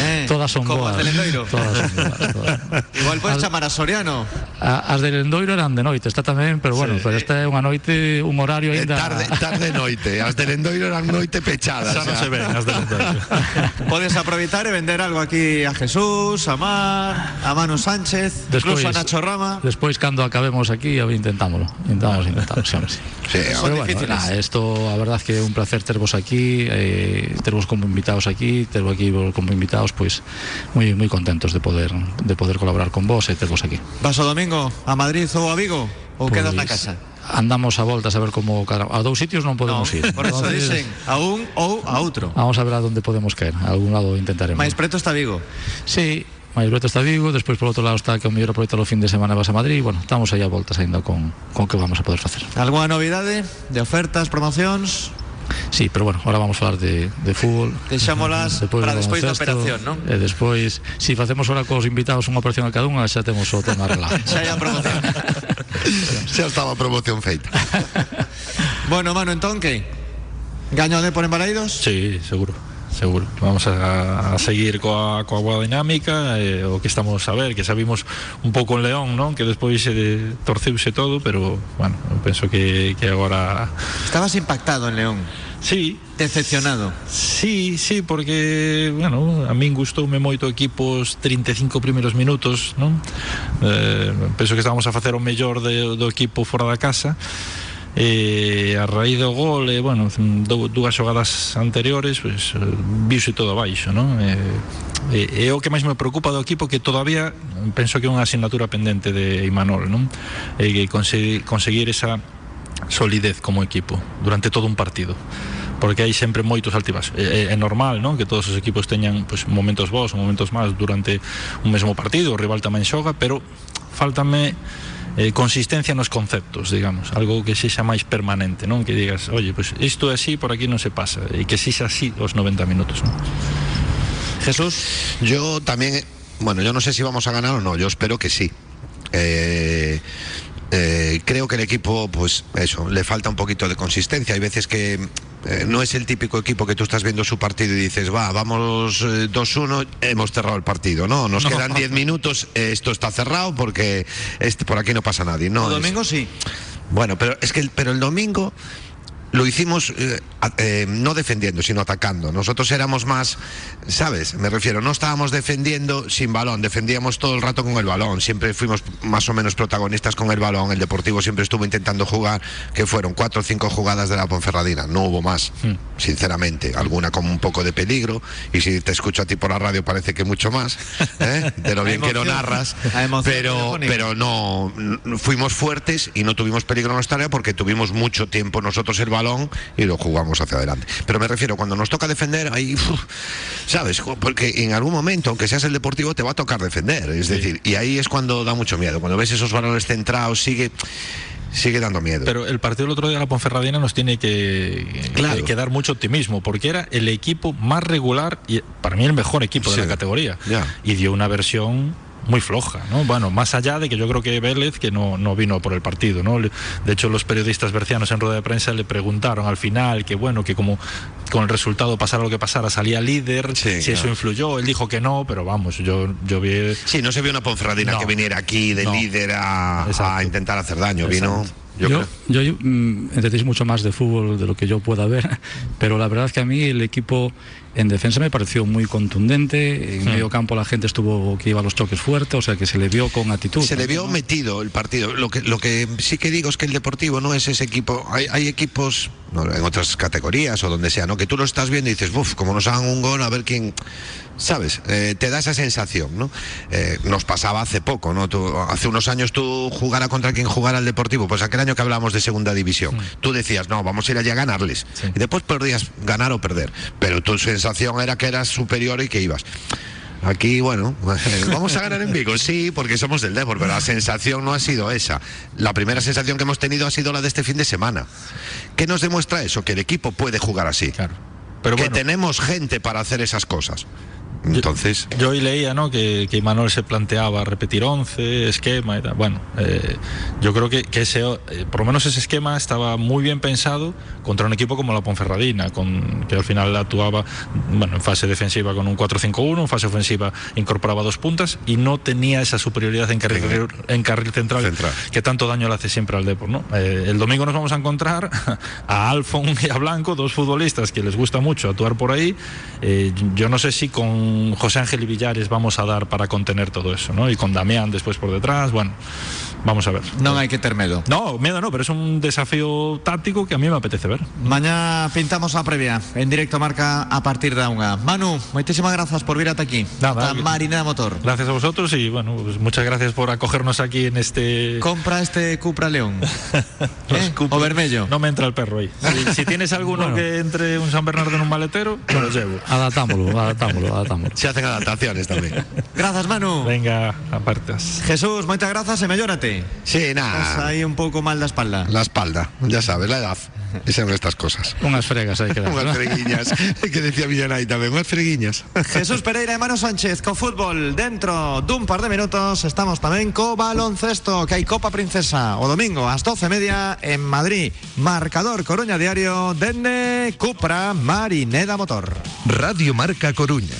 Speaker 2: Eh,
Speaker 5: Todas son
Speaker 2: como
Speaker 5: boas. Todas son boas, todas.
Speaker 2: Igual podes
Speaker 5: As-
Speaker 2: chamar a Soriano.
Speaker 5: a- As de Lendoiro eran de noite, está tamén, pero bueno,
Speaker 3: Sí.
Speaker 5: pero esta é unha noite, un horario
Speaker 3: Eh,
Speaker 5: ainda
Speaker 3: tarde, tarde noite. As de Lendoiro eran noite pechadas.
Speaker 4: Xa non se ven as de Lendoiro.
Speaker 2: Podes aproveitar e vender algo aquí a Jesús, a Mar, a Manu Sánchez,
Speaker 5: Despois-
Speaker 2: incluso a Nacho Rama.
Speaker 5: Despois cando cando acabemos aquí, a ver, intentámoslo. Intentamos, intentamos, sí, sí.
Speaker 3: Sí,
Speaker 5: Pero bueno, nada, esto a verdad que un placer tervos aquí, eh, tervos como invitados aquí, tervos aquí como invitados, pois moi moi contentos de poder de poder colaborar con vos e tervos aquí.
Speaker 2: Vas o domingo a Madrid ou a Vigo? Ou quedas na
Speaker 5: Pois,
Speaker 2: casa?
Speaker 5: Andamos a voltas a ver cada a dous sitios
Speaker 2: No,
Speaker 5: podemos ir.
Speaker 2: por eso
Speaker 5: Entonces,
Speaker 2: dicen a un ou a outro.
Speaker 5: Vamos a ver a dónde podemos caer. A algún lado intentaremos.
Speaker 2: Mais preto está Vigo.
Speaker 5: Sí, Beto está Vigo, despois por outro lado está que o mellor aproveita o fin de semana vas a Madrid, bueno, estamos aí a voltas aínda con, con que vamos a poder facer.
Speaker 2: Alguna novidade de ofertas, promocións?
Speaker 5: Sí, pero bueno, ahora vamos a falar de, de fútbol
Speaker 2: Deixámolas
Speaker 5: Despois
Speaker 2: para despois da operación, non?
Speaker 5: E despois, si facemos ahora cos invitados unha operación a cada unha, xa temos o tema arreglado
Speaker 2: Xa hai a promoción.
Speaker 3: Xa estaba a promoción feita.
Speaker 2: bueno, mano, entón que? Gaño de por en Baleidos?
Speaker 4: Sí, seguro. Seguro. Vamos a, a seguir coa, coa boa dinámica eh, o que estamos a ver, que sabimos un pouco en León, non? Que despois eh, torceuse todo, pero bueno, penso que, que agora
Speaker 2: Estabas impactado en León.
Speaker 4: sí,
Speaker 2: Decepcionado.
Speaker 4: Sí, sí, porque, bueno, a min gustoume moito o equipo os 35 primeiros minutos, non? Eh, penso que estábamos a facer o mellor de, do equipo fora da casa e a raíz do gol e, bueno, dúas xogadas anteriores pues, eh, viuse todo abaixo, non? E, e, e o que máis me preocupa do equipo que todavía penso que é unha asignatura pendente de Imanol non? e que conseguir, conseguir esa solidez como equipo durante todo un partido porque hai sempre moitos altibas é, é normal non? que todos os equipos teñan pues, momentos bons, momentos máis durante un mesmo partido o rival tamén xoga pero faltame eh, consistencia nos conceptos, digamos, algo que sexa máis permanente, non? Que digas, oye, pues isto é así, por aquí non se pasa, e que sexa así os 90 minutos, non?
Speaker 2: Jesús.
Speaker 3: Yo también, bueno, yo no sé si vamos a ganar o no, yo espero que sí. Eh, eh, creo que el equipo, pues eso, le falta un poquito de consistencia. Hay veces que eh, no es el típico equipo que tú estás viendo su partido y dices, va, vamos eh, 2-1, hemos cerrado el partido. No, nos quedan 10 minutos, eh, esto está cerrado porque este, por aquí no pasa nadie. No, es-
Speaker 2: domingo sí.
Speaker 3: bueno, pero es que el, pero el domingo lo hicimos eh, eh, no defendiendo, sino atacando. Nosotros éramos más, ¿sabes? Me refiero, no estábamos defendiendo sin balón, defendíamos todo el rato con el balón. Siempre fuimos más o menos protagonistas con el balón. El Deportivo siempre estuvo intentando jugar, que fueron cuatro o cinco jugadas de la Ponferradina. No hubo más, sinceramente. Alguna con un poco de peligro. Y si te escucho a ti por la radio parece que mucho más, ¿eh? de lo bien que lo narras. Pero, pero no, fuimos fuertes y no tuvimos peligro en nuestra área porque tuvimos mucho tiempo nosotros el balón y lo jugamos hacia adelante. Pero me refiero, cuando nos toca defender, ahí, uf, ¿sabes? Porque en algún momento, aunque seas el deportivo, te va a tocar defender. Es decir, y ahí es cuando da mucho miedo. Cuando ves esos balones centrados, sigue, sigue dando miedo.
Speaker 4: Pero el partido del otro día de la Ponferradina nos tiene que,
Speaker 3: Claro.
Speaker 4: que, que dar mucho optimismo, porque era el equipo más regular y para mí el mejor equipo
Speaker 3: Sí.
Speaker 4: de la categoría.
Speaker 3: Ya.
Speaker 4: Y dio una versión muy floja, ¿no? Bueno, más allá de que yo creo que Vélez que no, no vino por el partido, ¿no? De hecho, los periodistas bercianos en rueda de prensa le preguntaron al final que bueno, que como con el resultado pasara lo que pasara, salía líder,
Speaker 3: Sí,
Speaker 4: si eso influyó, él dijo que no, pero vamos, yo, yo vi
Speaker 3: Sí, no se vio una Ponferradina
Speaker 4: No.
Speaker 3: que viniera aquí de
Speaker 4: No.
Speaker 3: líder a, intentar hacer daño. Vino, yo,
Speaker 5: yo,
Speaker 3: creo.
Speaker 5: yo, mm, entendéis mucho más de fútbol de lo que yo pueda ver, pero la verdad es que a mí el equipo en defensa me pareció muy contundente. En
Speaker 4: Hmm.
Speaker 5: medio campo la gente estuvo que iba a los choques fuertes, o sea que se le vio con actitud.
Speaker 3: Se le vio metido el partido. Lo que, lo que sí que digo es que el Deportivo no es ese equipo. Hay, hay equipos no, en otras categorías o donde sea, ¿no? Que tú lo estás viendo y dices, uff, como nos hagan un gol, a ver quién. ¿Sabes? Eh, te da esa sensación, ¿no? Eh, nos pasaba hace poco, ¿no? Tú- hace unos años tú jugara contra quien jugara el Deportivo, pues aquel año que hablábamos de segunda división, tú decías, no, vamos a ir allí a ganarles.
Speaker 4: Sí.
Speaker 3: Y después podías ganar o perder. Pero tu sensación era que eras superior y que ibas. Aquí, bueno, vamos a ganar en Vigo, sí, porque somos del Depor, pero la sensación no ha sido esa. La primera sensación que hemos tenido ha sido la de este fin de semana. ¿Qué nos demuestra eso? Que el equipo puede jugar así.
Speaker 4: Claro. Pero
Speaker 3: que
Speaker 4: bueno,
Speaker 3: tenemos gente para hacer esas cosas. Entonces,
Speaker 4: Yo hoy leía ¿no? que, que Manuel se planteaba repetir 11, esquema y tal. Bueno, eh, yo creo que, que ese, eh, por lo menos ese esquema estaba muy bien pensado contra un equipo como la Ponferradina, con, que al final actuaba bueno, en fase defensiva con un 4-5-1, en fase ofensiva incorporaba dos puntas y no tenía esa superioridad en carril, en carril central,
Speaker 3: Central.
Speaker 4: que tanto daño le hace siempre al Depor. ¿no? Eh, el domingo nos vamos a encontrar a Alfon y a Blanco, dos futbolistas que les gusta mucho actuar por ahí. Eh, yo no sé si con José Ángel y Villares vamos a dar para contener todo eso, ¿no? Y con Damián después por detrás, bueno, vamos a ver.
Speaker 2: Non hai que ter medo.
Speaker 4: No, miedo no, pero es un desafío táctico que a mí me apetece ver.
Speaker 2: Mañá pintamos a previa en directo marca a partir da unha. Manu, moitísimas grazas por vir ata aquí.
Speaker 4: Nada,
Speaker 2: ata
Speaker 4: que-
Speaker 2: Marineda Motor.
Speaker 4: Gracias a vosotros y bueno, pues muchas gracias por acogernos aquí en este...
Speaker 2: Compra este Cupra León. ¿Eh?
Speaker 4: Cupra.
Speaker 2: O vermello.
Speaker 4: No me entra el perro ahí. Si, si tienes alguno
Speaker 5: Bueno.
Speaker 4: que entre un San Bernardo en un maletero, me lo llevo.
Speaker 5: Adaptámoslo, adaptámoslo, adaptámoslo.
Speaker 3: Se hacen adaptaciones también.
Speaker 2: Grazas, Manu.
Speaker 4: Venga, apartas.
Speaker 2: Jesús, moitas grazas e mellórate.
Speaker 3: Sí,
Speaker 2: Estás
Speaker 3: nada.
Speaker 2: aí un pouco mal da espalda.
Speaker 3: La espalda, ya sabes, la edad. Y son estas cosas.
Speaker 5: Unhas fregas aí que dar,
Speaker 3: Unas freguiñas. que decía Villanay también, unas freguiñas.
Speaker 2: Jesús Pereira e Manu Sánchez co fútbol dentro dun par de minutos estamos tamén co baloncesto que hai Copa Princesa o domingo ás 12 media en Madrid marcador Coruña Diario dende Cupra Marineda Motor
Speaker 1: Radio Marca Coruña.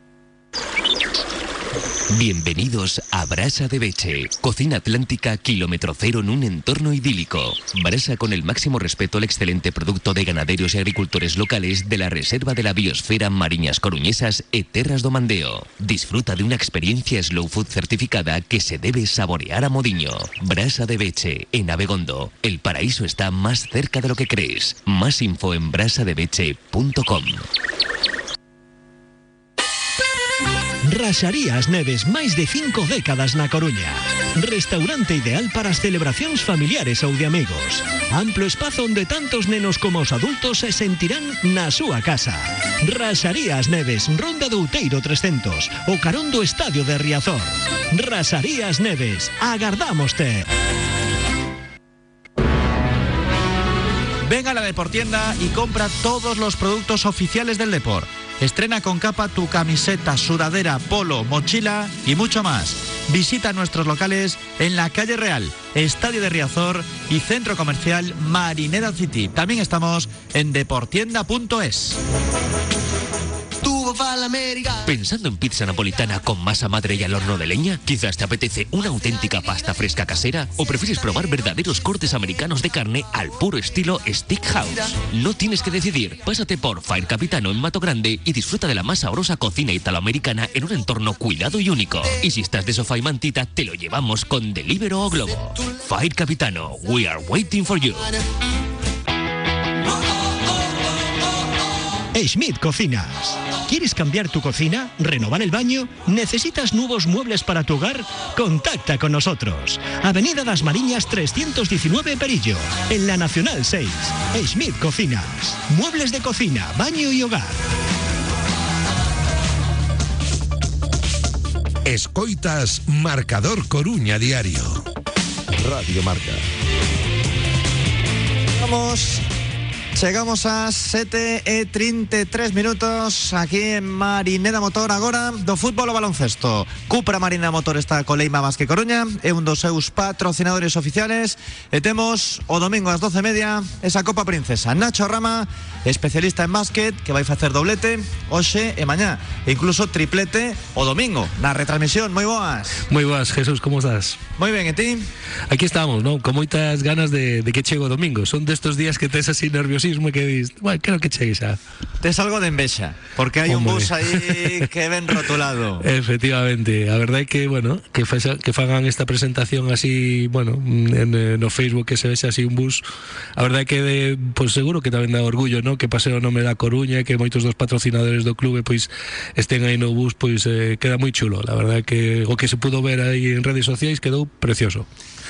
Speaker 6: Bienvenidos a Brasa de Beche, cocina atlántica kilómetro cero en un entorno idílico. Brasa con el máximo respeto al excelente producto de ganaderos y agricultores locales de la Reserva de la Biosfera Mariñas Coruñesas e Terras do Mandeo. Disfruta de una experiencia slow food certificada que se debe saborear a modiño. Brasa de Beche, en Abegondo. El paraíso está más cerca de lo que crees. Más info en brasadebeche.com.
Speaker 7: Raxarías Neves, máis de cinco décadas na Coruña. Restaurante ideal para as celebracións familiares ou de amigos. Amplo espazo onde tantos nenos como os adultos se sentirán na súa casa. Raxarías Neves, Ronda do Outeiro 300, o carón do Estadio de Riazor. Raxarías Neves, agardámoste.
Speaker 2: Ven a la Deportienda y compra todos los productos oficiales del Deport. Estrena con capa tu camiseta, sudadera, polo, mochila y mucho más. Visita nuestros locales en la calle Real, Estadio de Riazor y Centro Comercial Marineda City. También estamos en deportienda.es.
Speaker 6: ¿Pensando en pizza napolitana con masa madre y al horno de leña? Quizás te apetece una auténtica pasta fresca casera o prefieres probar verdaderos cortes americanos de carne al puro estilo Stick House. No tienes que decidir, pásate por Fire Capitano en Mato Grande y disfruta de la más sabrosa cocina italoamericana en un entorno cuidado y único. Y si estás de sofá y mantita, te lo llevamos con Delivero o Globo. Fire Capitano, we are waiting for you.
Speaker 7: Schmidt Cocinas. ¿Quieres cambiar tu cocina? ¿Renovar el baño? ¿Necesitas nuevos muebles para tu hogar? Contacta con nosotros. Avenida Das Mariñas 319 Perillo, en la Nacional 6. Schmidt Cocinas. Muebles de cocina, baño y hogar.
Speaker 1: Escoitas Marcador Coruña Diario. Radio Marca.
Speaker 2: Vamos. Chegamos a 7 e 33 minutos aquí en Marineda Motor agora do fútbol ao baloncesto. Cupra Marineda Motor está co Leima Basque Coruña, é un dos seus patrocinadores oficiales e temos o domingo ás 12 media esa Copa Princesa. Nacho Rama, especialista en básquet, que vai facer doblete hoxe e mañá, e incluso triplete o domingo na retransmisión. Moi boas.
Speaker 8: Moi boas, Jesús, como estás?
Speaker 2: Moi ben, e ti?
Speaker 8: Aquí estamos, ¿no? Con moitas ganas de, de que chegue o domingo. Son destos días que tes así nerviosismo que dis, bueno, quero que chegue xa.
Speaker 2: Tes algo de envexa, porque un
Speaker 8: Hombre.
Speaker 2: bus aí que ven rotulado.
Speaker 8: Efectivamente, a verdade é que, bueno, que, que fagan esta presentación así, bueno, en, no Facebook que se vexe así un bus, a verdade é que de, pues seguro que tamén dá orgullo, ¿no? Que pase o nome da Coruña e que moitos dos patrocinadores do clube pois estén aí no bus, pois eh, queda moi chulo. La verdade é que o que se pudo ver aí en redes sociais quedou precioso.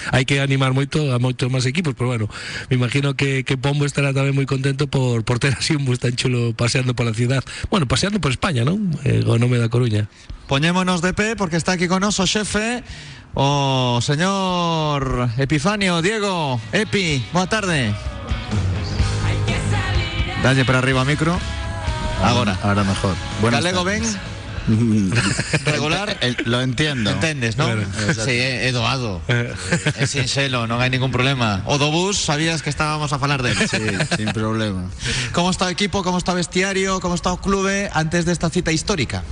Speaker 8: Hai que animar moito a moitos máis equipos, pero bueno, me imagino que, que Pombo estará tamén moi contento por, por ter así un bus tan chulo paseando pola ciudad. Bueno, paseando por España, non? Eh, o nome da Coruña.
Speaker 2: Poñémonos de pé porque está aquí con noso xefe o señor Epifanio Diego Epi, boa tarde. Dalle para arriba micro. Agora.
Speaker 9: Ahora mejor. Buenas
Speaker 2: Galego
Speaker 9: tardes.
Speaker 2: ben. Regular?
Speaker 9: Eh, lo entiendo.
Speaker 2: Entendes, ¿no?
Speaker 8: Claro.
Speaker 2: Sí, é, é doado. É sinxelo, non hai ningún problema. O do bus, sabías que estábamos a falar del.
Speaker 9: Sí, sin problema.
Speaker 2: Como está o equipo, como está o vestiario, como está o clube antes desta cita histórica?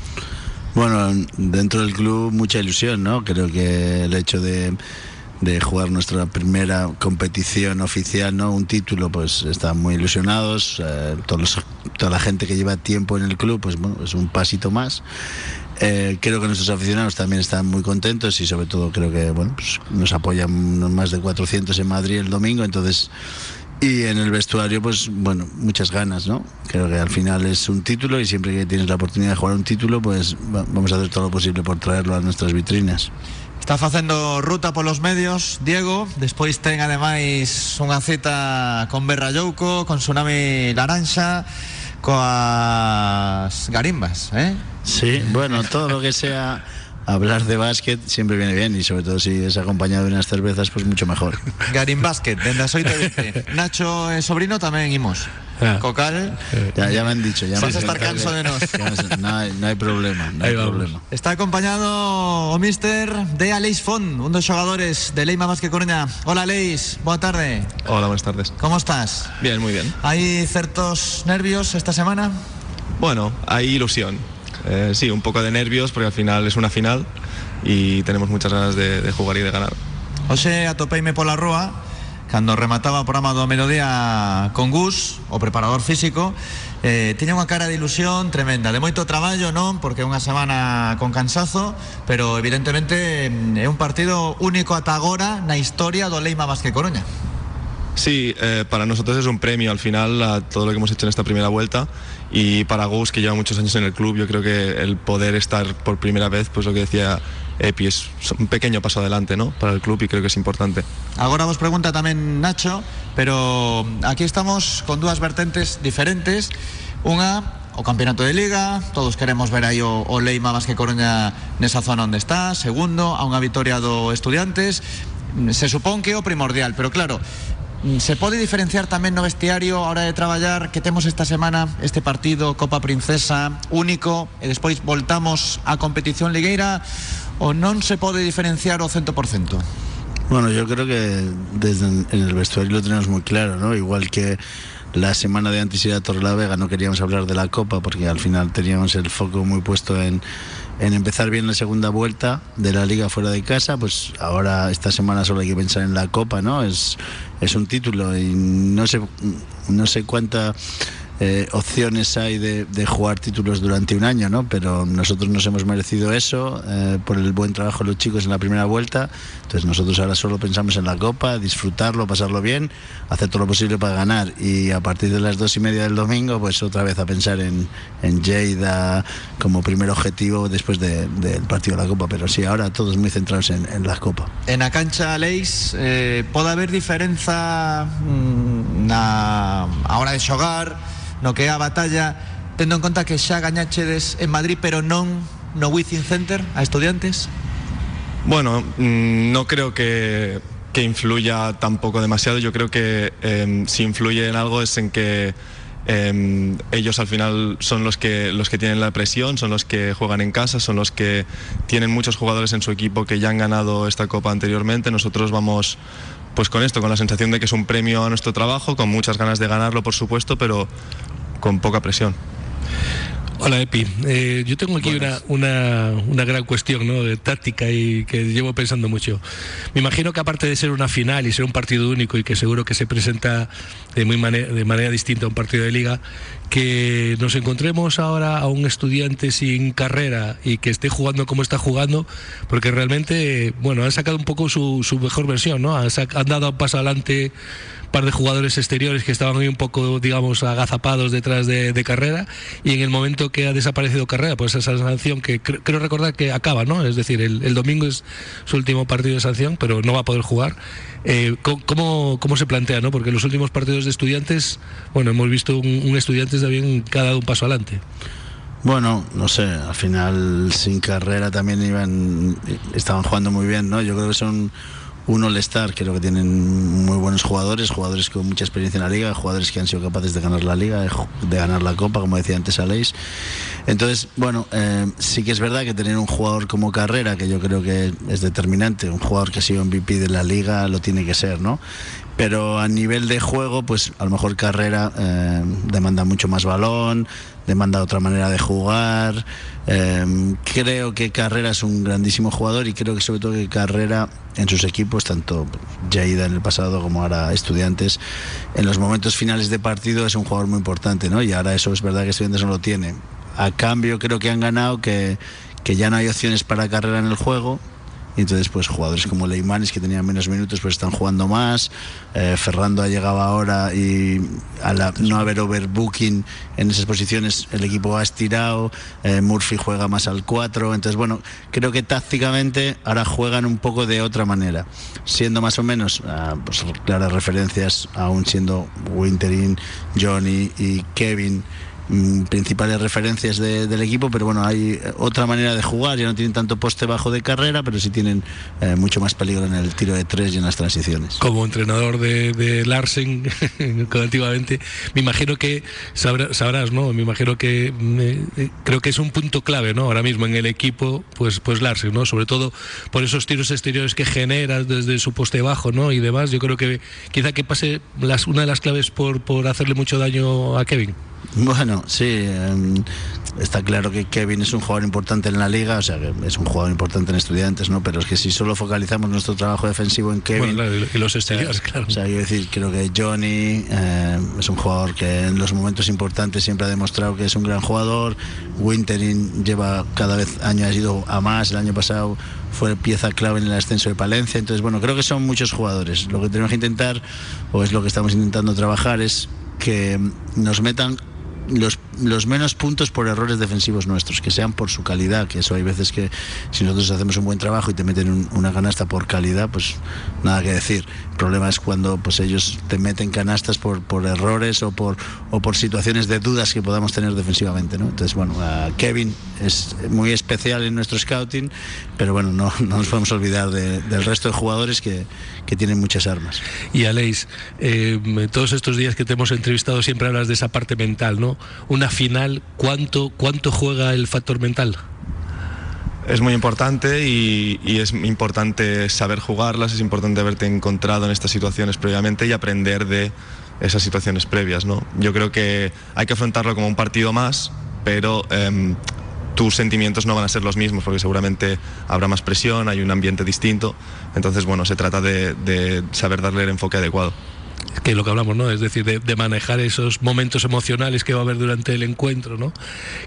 Speaker 9: Bueno, dentro del club mucha ilusión, ¿no? Creo que el hecho de, de jugar nuestra primera competición oficial, ¿no? Un título, pues están muy ilusionados. eh, todos toda la gente que lleva tiempo en el club, pues bueno, es un pasito más. Eh, creo que nuestros aficionados también están muy contentos y sobre todo creo que bueno, pues nos apoyan más de 400 en Madrid el domingo, entonces y en el vestuario, pues bueno, muchas ganas, ¿no? Creo que al final es un título y siempre que tienes la oportunidad de jugar un título, pues va- vamos a hacer todo lo posible por traerlo a nuestras vitrinas.
Speaker 2: Está facendo ruta polos medios, Diego, despois ten ademais unha cita con Berrallouco, con Tsunami Laranxa, coas garimbas, eh?
Speaker 9: Sí, bueno, todo lo que sea hablar de básquet siempre viene bien y sobre todo si es acompañado de unas cervezas, pues mucho mejor.
Speaker 2: Garim Basket, as 8 20. Nacho e sobrino tamén imos.
Speaker 8: Ah.
Speaker 2: Cocal,
Speaker 9: Ya, ya me han dicho, ya
Speaker 2: Vas a estar canso de nos.
Speaker 9: No hay, no hay problema, no hay problema.
Speaker 2: está acompañado o mister de Aleix Font, un dos xogadores de Leima Basket Coruña. Hola Aleix, boa tarde.
Speaker 10: Hola, buenas tardes.
Speaker 2: Como estás?
Speaker 10: Bien, muy bien.
Speaker 2: Hai certos nervios esta semana?
Speaker 10: Bueno, hay ilusión. Eh, sí, un poco de nervios porque al final es una final y tenemos muchas ganas de, jugar y de ganar.
Speaker 2: Oxe atopeime pola rúa cando remataba o programa do mediodía con Gus, o preparador físico, eh, tiña unha cara de ilusión tremenda, de moito traballo, non? Porque é unha semana con cansazo, pero evidentemente mm, é un partido único ata agora na historia do Leima Basque Coruña.
Speaker 10: Sí, eh, para nosotros es un premio al final a todo lo que hemos hecho en esta primera vuelta y para Gus, que lleva muchos años en el club, yo creo que el poder estar por primera vez, pues lo que decía Epi, es un pequeño paso adelante ¿no? para el club y creo que es importante.
Speaker 2: Agora vos pregunta tamén Nacho, pero aquí estamos con dúas vertentes diferentes. Unha, o campeonato de liga, todos queremos ver aí o, o Leima Basque Coruña nesa zona onde está. Segundo, a unha vitoria do Estudiantes. Se supón que o primordial, pero claro, se pode diferenciar tamén no vestiario a hora de traballar que temos esta semana este partido Copa Princesa único e despois voltamos á competición ligueira ou non se pode diferenciar o 100%?
Speaker 9: Bueno, yo creo que desde en el vestuario lo tenemos muy claro, ¿no? Igual que la semana de antes ir a Torrelavega no queríamos hablar de la Copa porque al final teníamos el foco muy puesto en, en empezar bien la segunda vuelta de la Liga fuera de casa, pues ahora esta semana solo hay que pensar en la Copa, ¿no? Es, es un título y no sé, no sé cuánta eh, opciones hay de, de jugar títulos durante un año, ¿no? Pero nosotros nos hemos merecido eso eh, por el buen trabajo de los chicos en la primera vuelta. Entonces nosotros ahora solo pensamos en la Copa, disfrutarlo, pasarlo bien, hacer todo lo posible para ganar. Y a partir de las dos y media del domingo, pues otra vez a pensar en, en como primer objetivo después de- del partido de la Copa. Pero sí, ahora todos muy centrados en, en la Copa.
Speaker 2: En a cancha, Leis, eh, pode haber diferenza mm, na a hora de xogar, no que batalla, tendo en conta que xa gañachedes en Madrid, pero non no Wizzing Center a estudiantes?
Speaker 10: Bueno, mm, no creo que, que influya tampoco demasiado. Yo creo que em, si influye en algo es en que em, ellos al final son los que, los que tienen la presión, son los que juegan en casa, son los que tienen muchos jugadores en su equipo que ya han ganado esta copa anteriormente. Nosotros vamos pues con esto, con la sensación de que es un premio a nuestro trabajo, con muchas ganas de ganarlo, por supuesto, pero con poca presión.
Speaker 8: Hola Epi, Eh, yo tengo aquí una, una, una gran cuestión ¿no? de táctica y que llevo pensando mucho. Me imagino que aparte de ser una final y ser un partido único y que seguro que se presenta de, muy mane- de manera distinta a un partido de liga, que nos encontremos ahora a un estudiante sin carrera y que esté jugando como está jugando, porque realmente, bueno, han sacado un poco su, su mejor versión, ¿no? Han, han dado un paso adelante par de jugadores exteriores que estaban ahí un poco, digamos, agazapados detrás de, de carrera y en el momento que ha desaparecido carrera, pues esa sanción que cre- creo recordar que acaba, ¿no? Es decir, el, domingo es su último partido de sanción, pero no va a poder jugar. Eh, ¿cómo, ¿Cómo se plantea, no? Porque los últimos partidos de estudiantes, bueno, hemos visto un, un estudiantes también que ha dado un paso adelante.
Speaker 9: Bueno, no sé, al final sin carrera también iban, estaban jugando muy bien, ¿no? Yo creo que son un All-Star, creo que tienen muy buenos jugadores, jugadores con mucha experiencia en la liga, jugadores que han sido capaces de ganar la liga, de ganar la copa, como decía antes Aleix. Entonces, bueno, eh, sí que es verdad que tener un jugador como Carrera, que yo creo que es determinante, un jugador que ha sido MVP de la liga, lo tiene que ser, ¿no? Pero a nivel de juego, pues a lo mejor Carrera eh, demanda mucho más balón, demanda otra manera de jugar. Eh, creo que Carrera es un grandísimo jugador y creo que sobre todo que Carrera en sus equipos, tanto Jaida en el pasado como ahora Estudiantes, en los momentos finales de partido es un jugador muy importante, ¿no? Y ahora eso es verdad que Estudiantes no lo tiene. A cambio creo que han ganado que, que ya no hay opciones para Carrera en el juego entonces pues jugadores como Leimanes que tenían menos minutos pues están jugando más. Eh, Ferrando ha llegado ahora y al no haber overbooking en esas posiciones el equipo ha estirado. Eh, Murphy juega más al 4 entonces bueno creo que tácticamente ahora juegan un poco de otra manera. Siendo más o menos ah, pues claras referencias aún siendo Winterin Johnny y Kevin principales referencias del equipo, pero bueno, hay otra manera de jugar, ya no tienen tanto poste bajo de carrera, pero sí tienen eh, mucho más peligro en el tiro de tres y en las transiciones.
Speaker 8: Como entrenador de, Larsen, colectivamente, me imagino que sabrás, ¿no? Me imagino que eh, creo que es un punto clave, ¿no? Ahora mismo en el equipo, pues, pues Larsen, ¿no? Sobre todo por esos tiros exteriores que genera desde su poste bajo, ¿no? Y demás, yo creo que quizá que pase las, una de las claves por, por hacerle mucho daño a Kevin.
Speaker 9: Bueno, sí, em, está claro que Kevin es un jugador importante en la liga, o sea, que es un jugador importante en estudiantes, ¿no? Pero es que si solo focalizamos nuestro trabajo defensivo en Kevin.
Speaker 8: y los exteriores, claro.
Speaker 9: O sea, yo decir, creo que Johnny em, es un jugador que en los momentos importantes siempre ha demostrado que es un gran jugador. Wintering lleva cada vez año ha ido a más, el año pasado fue pieza clave en el ascenso de Palencia. Entonces, bueno, creo que son muchos jugadores. Lo que tenemos que intentar, o es lo que estamos intentando trabajar, es que nos metan los, los, menos puntos por errores defensivos nuestros, que sean por su calidad, que eso hay veces que si nosotros hacemos un buen trabajo y te meten una canasta por calidad, pues nada que decir. Problema es cuando pues ellos te meten canastas por, por errores o por, o por situaciones de dudas que podamos tener defensivamente. ¿no? Entonces, bueno, Kevin es muy especial en nuestro scouting, pero bueno, no, no nos podemos olvidar del resto de jugadores que, que tienen muchas armas.
Speaker 8: Y Aleix, eh, todos estos días que te hemos entrevistado siempre hablas de esa parte mental, ¿no? Una final, ¿cuánto, cuánto juega el factor mental?
Speaker 10: Es muy importante y, es importante saber jugarlas, es importante haberte encontrado en estas situaciones previamente y aprender de esas situaciones previas. ¿no? Yo creo que hay que afrontarlo como un partido más, pero em, tus sentimientos no van a ser los mismos porque seguramente habrá más presión, hay un ambiente distinto. Entonces, bueno, se trata de, de saber darle el enfoque adecuado
Speaker 8: que lo que hablamos, ¿no? Es decir, de, manejar esos momentos emocionales que va a haber durante el encuentro, ¿no?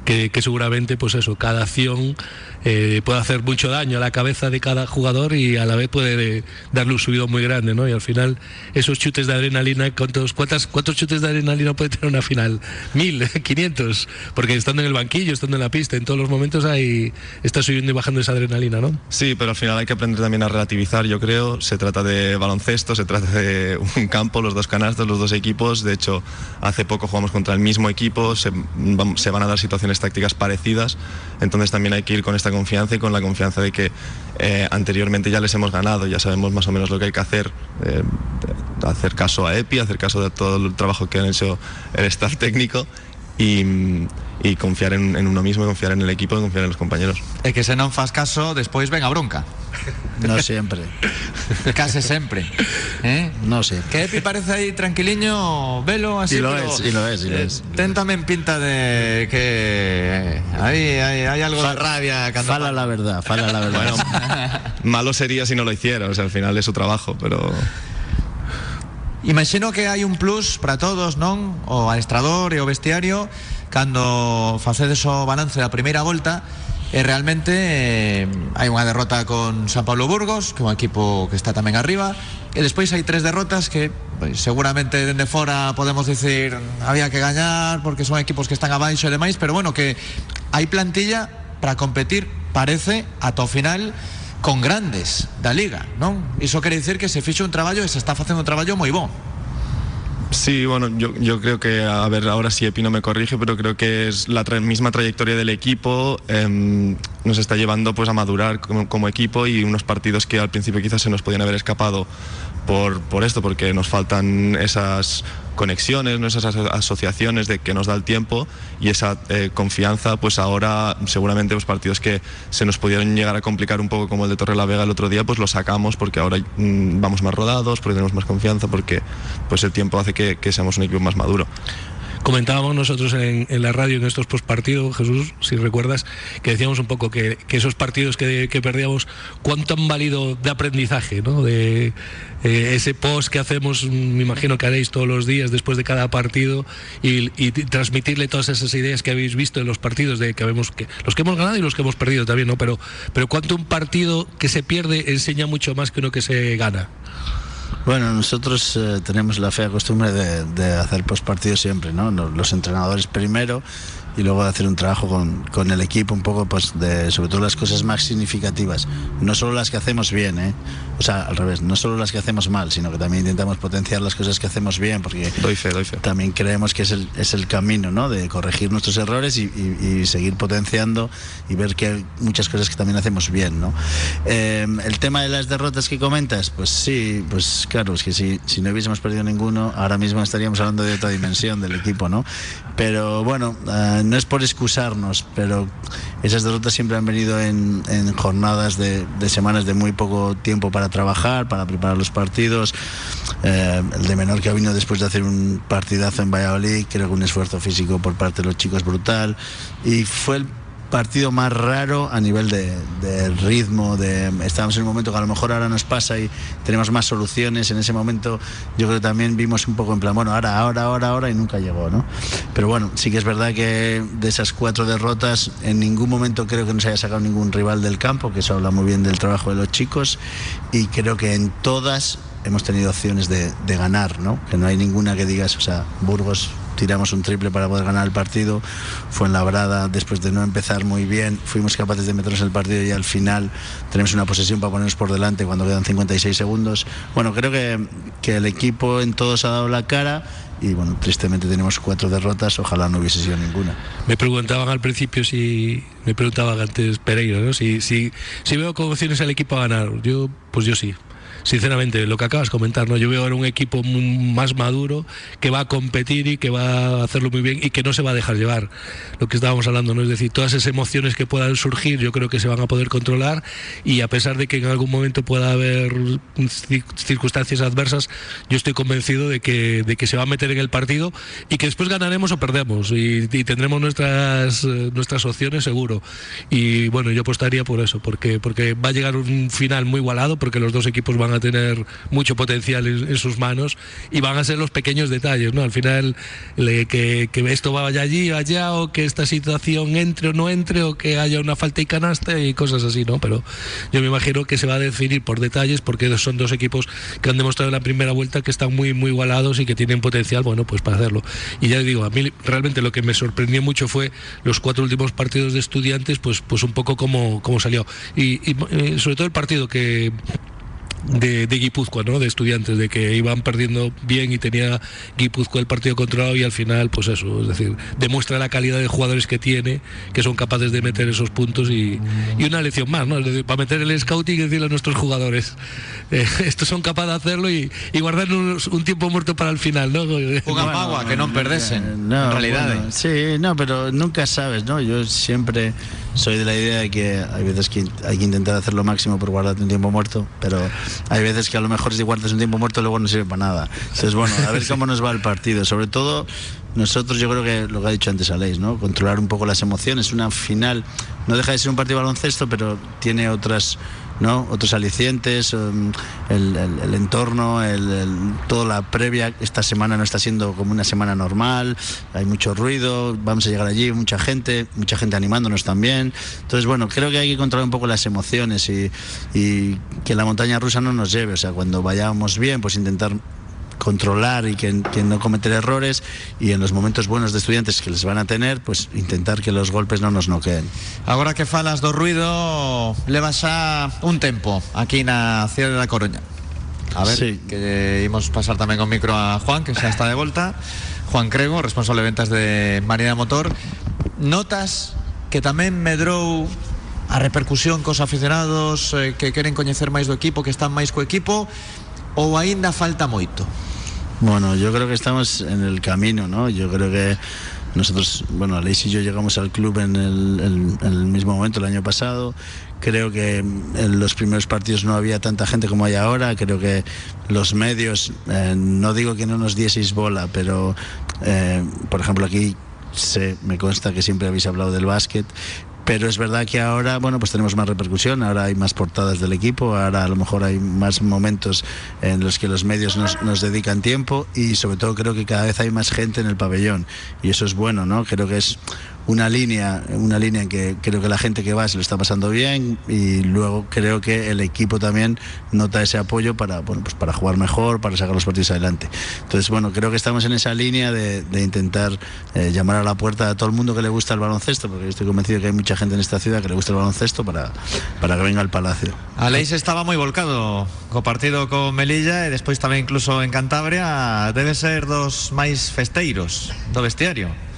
Speaker 8: Que, seguramente, pues eso, cada acción eh, puede hacer mucho daño a la cabeza de cada jugador y a la vez puede darle un subido muy grande, ¿no? Y al final, esos chutes de adrenalina, ¿cuántos, cuántas, ¿cuántos chutes de adrenalina puede tener una final? Mil, quinientos, porque estando en el banquillo, estando en la pista, en todos los momentos hay, está subiendo y bajando esa adrenalina, ¿no?
Speaker 10: Sí, pero al final hay que aprender también a relativizar, yo creo. Se trata de baloncesto, se trata de un campo, los dos canastos, los dos equipos. De hecho, hace poco jugamos contra el mismo equipo, se, van a dar situaciones tácticas parecidas. Entonces también hay que ir con esta confianza y con la confianza de que eh, anteriormente ya les hemos ganado, ya sabemos más o menos lo que hay que hacer. Eh, hacer caso a EPI, hacer caso de todo el trabajo que han hecho el staff técnico y, confiar en, uno mismo, confiar en el equipo y confiar en los compañeros.
Speaker 2: Es que se no faz caso, después venga bronca.
Speaker 9: No siempre.
Speaker 2: Casi siempre. ¿Eh?
Speaker 9: No sé.
Speaker 2: Que Epi parece ahí tranquiliño, velo así.
Speaker 9: Y lo es, y lo es, y lo eh, es.
Speaker 2: Ten también pinta de que hay, hay, algo de rabia.
Speaker 9: Fala la verdad, fala la verdad. Bueno,
Speaker 10: malo sería si no lo hiciera, o sea, al final es su trabajo, pero...
Speaker 2: Imagino que hai un plus para todos, non? O adestrador e o vestiario cando facedes o balance da primeira volta e realmente eh, hai unha derrota con San Pablo Burgos, que é un equipo que está tamén arriba, e despois hai tres derrotas que seguramente dende fora podemos dicir había que gañar porque son equipos que están abaixo e demais, pero bueno, que hai plantilla para competir, parece, ata o final con grandes da Liga, ¿no? Eso quiere decir que se ficha un trabajo y se está haciendo un trabajo muy bueno.
Speaker 10: Sí, bueno, yo, yo, creo que, a ver, ahora sí Epi no me corrige, pero creo que es la misma trayectoria del equipo. Em, nos está llevando pues a madurar como, equipo y unos partidos que al principio quizás se nos podían haber escapado por, por esto, porque nos faltan esas conexiones, esas aso- asociaciones de que nos da el tiempo y esa eh, confianza, pues ahora seguramente los partidos que se nos pudieron llegar a complicar un poco como el de Torre la Vega el otro día, pues lo sacamos porque ahora mm, vamos más rodados, porque tenemos más confianza, porque pues el tiempo hace que seamos un equipo más maduro.
Speaker 8: Comentábamos nosotros en, en la radio en estos postpartidos, Jesús, si recuerdas, que decíamos un poco que, esos partidos que, que perdíamos, cuánto han valido de aprendizaje, ¿no? De eh, ese post que hacemos, mm, me imagino que haréis todos los días después de cada partido y, y transmitirle todas esas ideas que habéis visto en los partidos, de que vemos que los que hemos ganado y los que hemos perdido también, ¿no? Pero, pero cuánto un partido que se pierde enseña mucho más que uno que se gana.
Speaker 9: Bueno, nosotros eh, tenemos la fea costumbre de, de hacer postpartido siempre, ¿no? Los, entrenadores primero y luego de hacer un trabajo con, con el equipo un poco, pues, de sobre todo las cosas más significativas. No solo las que hacemos bien, ¿eh? O sea, al revés, no solo las que hacemos mal, sino que también intentamos potenciar las cosas que hacemos bien, porque
Speaker 10: Doy fe, doy fe.
Speaker 9: también creemos que es el, es el camino, ¿no? De corregir nuestros errores y, y- y seguir potenciando y ver que hay muchas cosas que también hacemos bien, ¿no? Eh, el tema de las derrotas que comentas, pues sí, pues claro, es que si, si no hubiésemos perdido ninguno, ahora mismo estaríamos hablando de otra dimensión del equipo, ¿no? Pero bueno, eh, no es por excusarnos, pero esas derrotas siempre han venido en, en jornadas de, de semanas de muy poco tiempo para trabajar, para preparar los partidos. Eh, el de menor que venido después de hacer un partidazo en Valladolid, creo que un esfuerzo físico por parte de los chicos brutal. Y fue el partido más raro a nivel de, ritmo, de estábamos en un momento que a lo mejor ahora nos pasa y tenemos más soluciones, en ese momento yo creo que también vimos un poco en plan, bueno, ahora, ahora, ahora, ahora y nunca llegó, ¿no? Pero bueno, sí que es verdad que de esas cuatro derrotas en ningún momento creo que nos haya sacado ningún rival del campo, que eso habla muy bien del trabajo de los chicos y creo que en todas hemos tenido opciones de, de ganar, ¿no? Que no hay ninguna que digas, o sea, Burgos tiramos un triple para poder ganar el partido. Fue en Labrada, después de no empezar muy bien, fuimos capaces de meternos en el partido y al final tenemos una posesión para ponernos por delante cuando quedan 56 segundos. Bueno, creo que, que el equipo en todos ha dado la cara y bueno, tristemente tenemos cuatro derrotas, ojalá no hubiese sido ninguna.
Speaker 8: Me preguntaban al principio si. Me preguntaban antes Pereira, ¿no? Si, si, si veo opciones al equipo a ganar. Yo, pues yo sí. Sinceramente, lo que acabas de comentar, ¿no? Yo veo ahora un equipo más maduro que va a competir y que va a hacerlo muy bien y que no se va a dejar llevar. Lo que estábamos hablando, ¿no? Es decir, todas esas emociones que puedan surgir, yo creo que se van a poder controlar y a pesar de que en algún momento pueda haber ci- circunstancias adversas, yo estoy convencido de que, de que se va a meter en el partido y que después ganaremos o perdemos y, y tendremos nuestras, eh, nuestras opciones seguro. Y bueno, yo apostaría por eso, porque, porque va a llegar un final muy igualado, porque los dos equipos van a tener mucho potencial en, sus manos y van a ser los pequeños detalles, ¿no? Al final, le- que, esto vaya allí o allá, o que esta situación entre o no entre, o que haya una falta y canasta y cosas así, ¿no? Pero yo me imagino que se va a definir por detalles, porque son dos equipos que han demostrado en la primera vuelta que están muy, muy igualados y que tienen potencial, bueno, pues para hacerlo. Y ya digo, a mí realmente lo que me sorprendió mucho fue los cuatro últimos partidos de estudiantes, pues, pues un poco como, como salió. Y, y, eh, sobre todo el partido que de, de Guipúzcoa, ¿no? De estudiantes, de que iban perdiendo bien y tenía Guipúzcoa el partido controlado y al final, pues eso, es decir, demuestra la calidad de jugadores que tiene, que son capaces de meter esos puntos y, y una lección más, ¿no? Es decir, para meter el scouting y decirle a nuestros jugadores, eh, estos son capaces de hacerlo y, y guardar un, un tiempo muerto para el final, ¿no?
Speaker 2: Mágoa que perdesen,
Speaker 9: No,
Speaker 2: en realidade.
Speaker 9: bueno, sí, no, pero nunca sabes, ¿no? Yo siempre soy de la idea de que hay veces que hay que intentar hacer lo máximo por guardarte un tiempo muerto, pero hay veces que a lo mejor si guardas un tiempo muerto luego no sirve para nada. Entonces, bueno, a ver cómo nos va el partido. Sobre todo, nosotros yo creo que lo que ha dicho antes Aleix, ¿no? Controlar un poco las emociones. Una final no deja de ser un partido baloncesto, pero tiene otras ¿no? otros alicientes, um, el, el- el entorno, el- toda la previa. Esta semana no está siendo como una semana normal, hay mucho ruido, vamos a llegar allí, mucha gente, mucha gente animándonos también. Entonces, bueno, creo que hay que controlar un poco las emociones y, y que la montaña rusa no nos lleve. O sea, cuando vayamos bien, pues intentar controlar y que, que no cometer errores y en los momentos buenos de estudiantes que les van a tener, pues intentar que los golpes no nos noqueen.
Speaker 2: Agora que falas do ruido, leva xa un tempo aquí na cidade da Coruña. A ver,
Speaker 9: Sí.
Speaker 2: que imos pasar tamén o micro a Juan, que xa está de volta. Juan Crego, responsable de ventas de Marina Motor. Notas que tamén medrou a repercusión cos aficionados eh, que queren coñecer máis do equipo, que están máis co equipo ou aínda falta moito?
Speaker 9: Bueno, yo creo que estamos en el camino, ¿no? Yo creo que nosotros, bueno, Aleix y yo llegamos al club en el, mismo momento el año pasado. Creo que en los primeros partidos no había tanta gente como hay ahora. Creo que los medios, eh, no digo que no nos dieseis bola, pero eh, por ejemplo aquí se, me consta que siempre habéis hablado del básquet. Pero es verdad que ahora, bueno, pues tenemos más repercusión, ahora hay más portadas del equipo, ahora a lo mejor hay más momentos en los que los medios nos, nos dedican tiempo y sobre todo creo que cada vez hay más gente en el pabellón y eso es bueno, ¿no? Creo que es una línea, una línea en que creo que la gente que va se lo está pasando bien y luego creo que el equipo también nota ese apoyo para, bueno, pues para jugar mejor, para sacar los partidos adelante. Entonces, bueno, creo que estamos en esa línea de, intentar eh, llamar a la puerta a todo el mundo que le gusta el baloncesto, porque estoy convencido que hay mucha gente en esta ciudad que le gusta el baloncesto para, para que venga al Palacio.
Speaker 2: Aleix estaba moi volcado co partido con Melilla e despois tamén incluso en Cantabria debe ser dos máis festeiros do vestiario.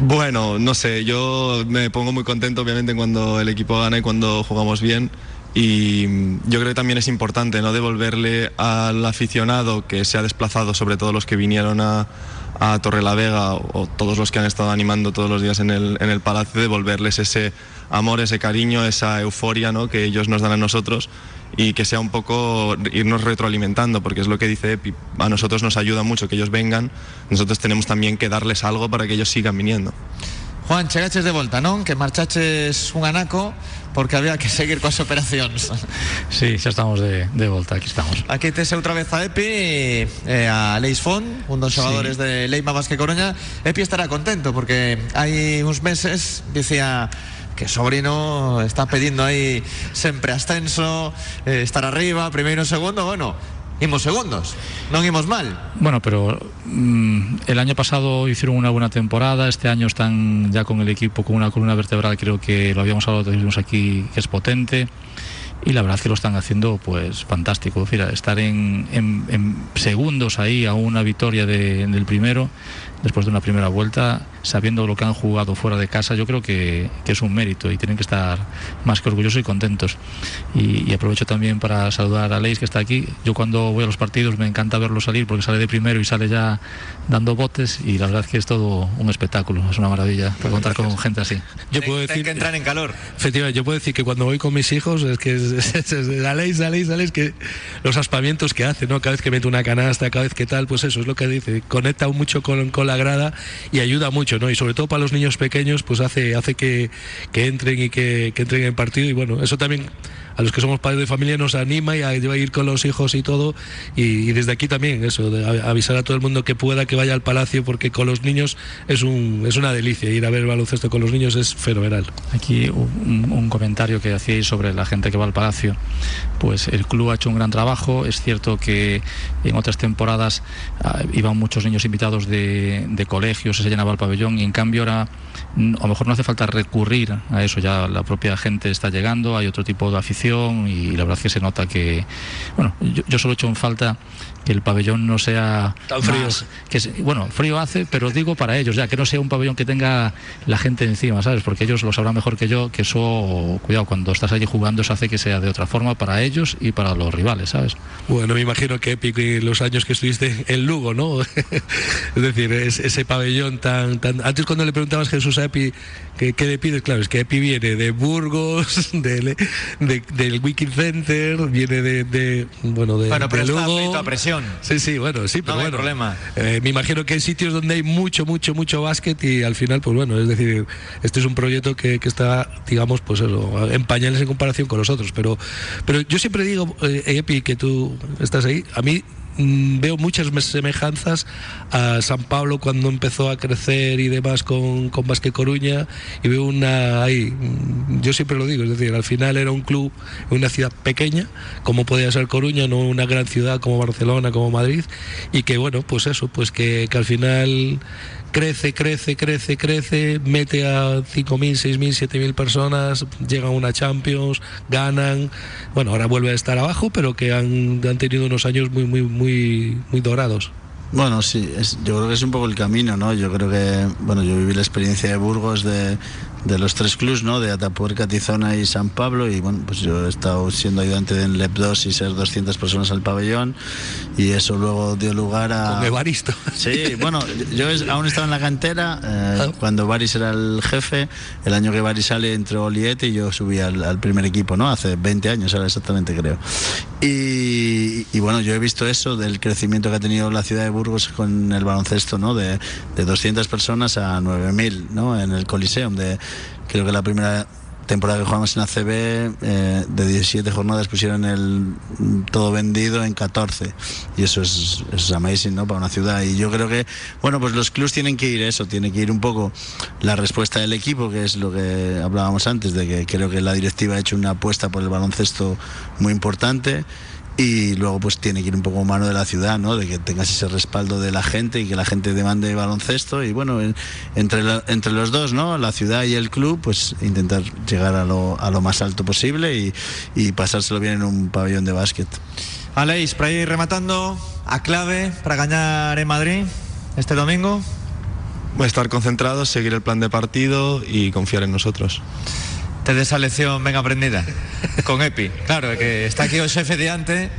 Speaker 10: Bueno, no sé, yo me pongo muy contento obviamente cuando el equipo gana y cuando jugamos bien. Y yo creo que también es importante no devolverle al aficionado que se ha desplazado, sobre todo los que vinieron a, a Torrelavega o, o todos los que han estado animando todos los días en el, en el palacio, devolverles ese amor, ese cariño, esa euforia ¿no? que ellos nos dan a nosotros y que sea un poco irnos retroalimentando, porque es lo que dice Epi, a nosotros nos ayuda mucho que ellos vengan, nosotros tenemos también que darles algo para que ellos sigan viniendo.
Speaker 2: Juan, chegaches de volta, non? Que marchaches un anaco porque había que seguir coas operacións.
Speaker 5: Sí, xa estamos de, de volta, aquí estamos.
Speaker 2: Aquí tes outra vez a Epi e a Leis Fon, un dos xogadores sí. de Leima Vázquez Coruña. Epi estará contento porque hai uns meses dicía que sobrino está pedindo aí sempre ascenso, eh, estar arriba, primeiro, segundo, bueno, imos segundos, non imos mal.
Speaker 5: Bueno, pero mm, el año pasado hicieron una buena temporada, este año están ya con el equipo con una columna vertebral, creo que lo habíamos hablado, tuvimos aquí, que es potente. Y la verdad es que lo están haciendo pues fantástico. Mira, estar en, segundos ahí a una victoria de, del primero, después de una primera vuelta, sabiendo lo que han jugado fuera de casa, yo creo que, que es un mérito y tienen que estar más que orgullosos y contentos. Y, y, aprovecho también para saludar a Leis que está aquí. Yo cuando voy a los partidos me encanta verlo salir porque sale de primero y sale ya dando botes y la verdad es que es todo un espectáculo, es una maravilla contar con gente así.
Speaker 2: Yo puedo decir que entrar en calor.
Speaker 8: Efectivamente, yo puedo decir que cuando voy con mis hijos es que es, es, es, la ley, la ley, la ley, que los aspamientos que hace, ¿no? Cada vez que mete una canasta, cada vez que tal, pues eso es lo que dice, conecta mucho con, con la grada y ayuda mucho, ¿no? Y sobre todo para los niños pequeños, pues hace, hace que, que entren y que entren en partido y bueno, eso también a los que somos padres de familia nos anima y a, a ir con los hijos y todo. Y, y, desde aquí también eso de avisar a todo el mundo que pueda que vaya al palacio porque con los niños es un es una delicia ir a ver baloncesto con los niños es fenomenal.
Speaker 5: Aquí un, un comentario que hacíais sobre la gente que va al palacio. Pues el club ha hecho un gran trabajo. Es cierto que en otras temporadas uh, iban muchos niños invitados de, de colegios se llenaba el pabellón y en cambio ahora a lo mejor no hace falta recurrir a eso ya la propia gente está llegando hay otro tipo de afición y la verdad es que se nota que, bueno, yo, solo he hecho en falta que el pabellón no sea
Speaker 8: tan frío.
Speaker 5: Más, que bueno, frío hace, pero digo para ellos ya, que no sea un pabellón que tenga la gente encima, ¿sabes? Porque ellos lo sabrán mejor que yo, que eso, cuidado, cuando estás allí jugando, eso hace que sea de otra forma para ellos y para los rivales, ¿sabes?
Speaker 8: Bueno, me imagino que Epic y los años que estuviste en Lugo, ¿no? es decir, es, ese pabellón tan, tan... Antes cuando le preguntabas Jesús a Epi ¿qué, qué le pides, claro, es que Epi viene de Burgos, de, de, del Wiki Center, viene de, de bueno, de,
Speaker 2: bueno, pero
Speaker 8: de Lugo.
Speaker 2: Está
Speaker 8: Sí, sí, bueno, sí, pero
Speaker 2: no
Speaker 8: bueno.
Speaker 2: problema.
Speaker 8: Eh, me imagino que hay sitios donde hay mucho, mucho, mucho básquet y al final, pues bueno, es decir, este es un proyecto que, que está, digamos, pues eso, en pañales en comparación con los otros. Pero, pero yo siempre digo, eh, Epi, que tú estás ahí, a mí veo muchas semejanzas a San Pablo cuando empezó a crecer y demás con, con Basque Coruña y veo una ahí, mm, yo siempre lo digo, es decir, al final era un club una ciudad pequeña, como podía ser Coruña, no una gran ciudad como Barcelona, como Madrid, y que bueno, pues eso, pues que, que al final crece, crece, crece, crece, mete a 5.000, 6.000, 7.000 personas, llega a una Champions, ganan, bueno, ahora vuelve a estar abajo, pero que han, han tenido unos años muy, muy, muy, muy dorados.
Speaker 9: Bueno, sí, yo creo que es un poco el camino, ¿no? Yo creo que, bueno, yo viví la experiencia de Burgos de de los tres clubs, ¿no? De Atapuerca, Tizona y San Pablo. Y bueno, pues yo he estado siendo ayudante en LEP 2 y ser 200 personas al pabellón. Y eso luego dio lugar a.
Speaker 8: Con Evaristo.
Speaker 9: Sí, bueno, yo aún estaba en la cantera eh, cuando Baris era el jefe. El año que Baris sale entró Oliete y yo subí al, al primer equipo, ¿no? Hace 20 años, ahora exactamente creo. Y, y bueno, yo he visto eso del crecimiento que ha tenido la ciudad de Burgos con el baloncesto, ¿no? De, de 200 personas a 9.000, ¿no? En el Coliseum. De, creo que la primera temporada que jugamos en ACB, eh, de 17 jornadas pusieron el todo vendido en 14. Y eso es, eso es amazing, ¿no? Para una ciudad. Y yo creo que, bueno, pues los clubs tienen que ir eso, tiene que ir un poco la respuesta del equipo, que es lo que hablábamos antes, de que creo que la directiva ha hecho una apuesta por el baloncesto muy importante y luego pues tiene que ir un poco mano de la ciudad, ¿no? De que tengas ese respaldo de la gente y que la gente demande baloncesto y bueno, en- entre, la- entre los dos, ¿no? La ciudad y el club, pues intentar llegar a lo, a lo más alto posible y, y pasárselo bien en un pabellón de básquet.
Speaker 2: Aleix, para ir rematando, a clave para ganar en Madrid este domingo.
Speaker 10: Voy a estar concentrados, seguir el plan de partido y confiar en nosotros.
Speaker 2: Te de esa lección ben aprendida con Epi. Claro, que está aquí el jefe de antes.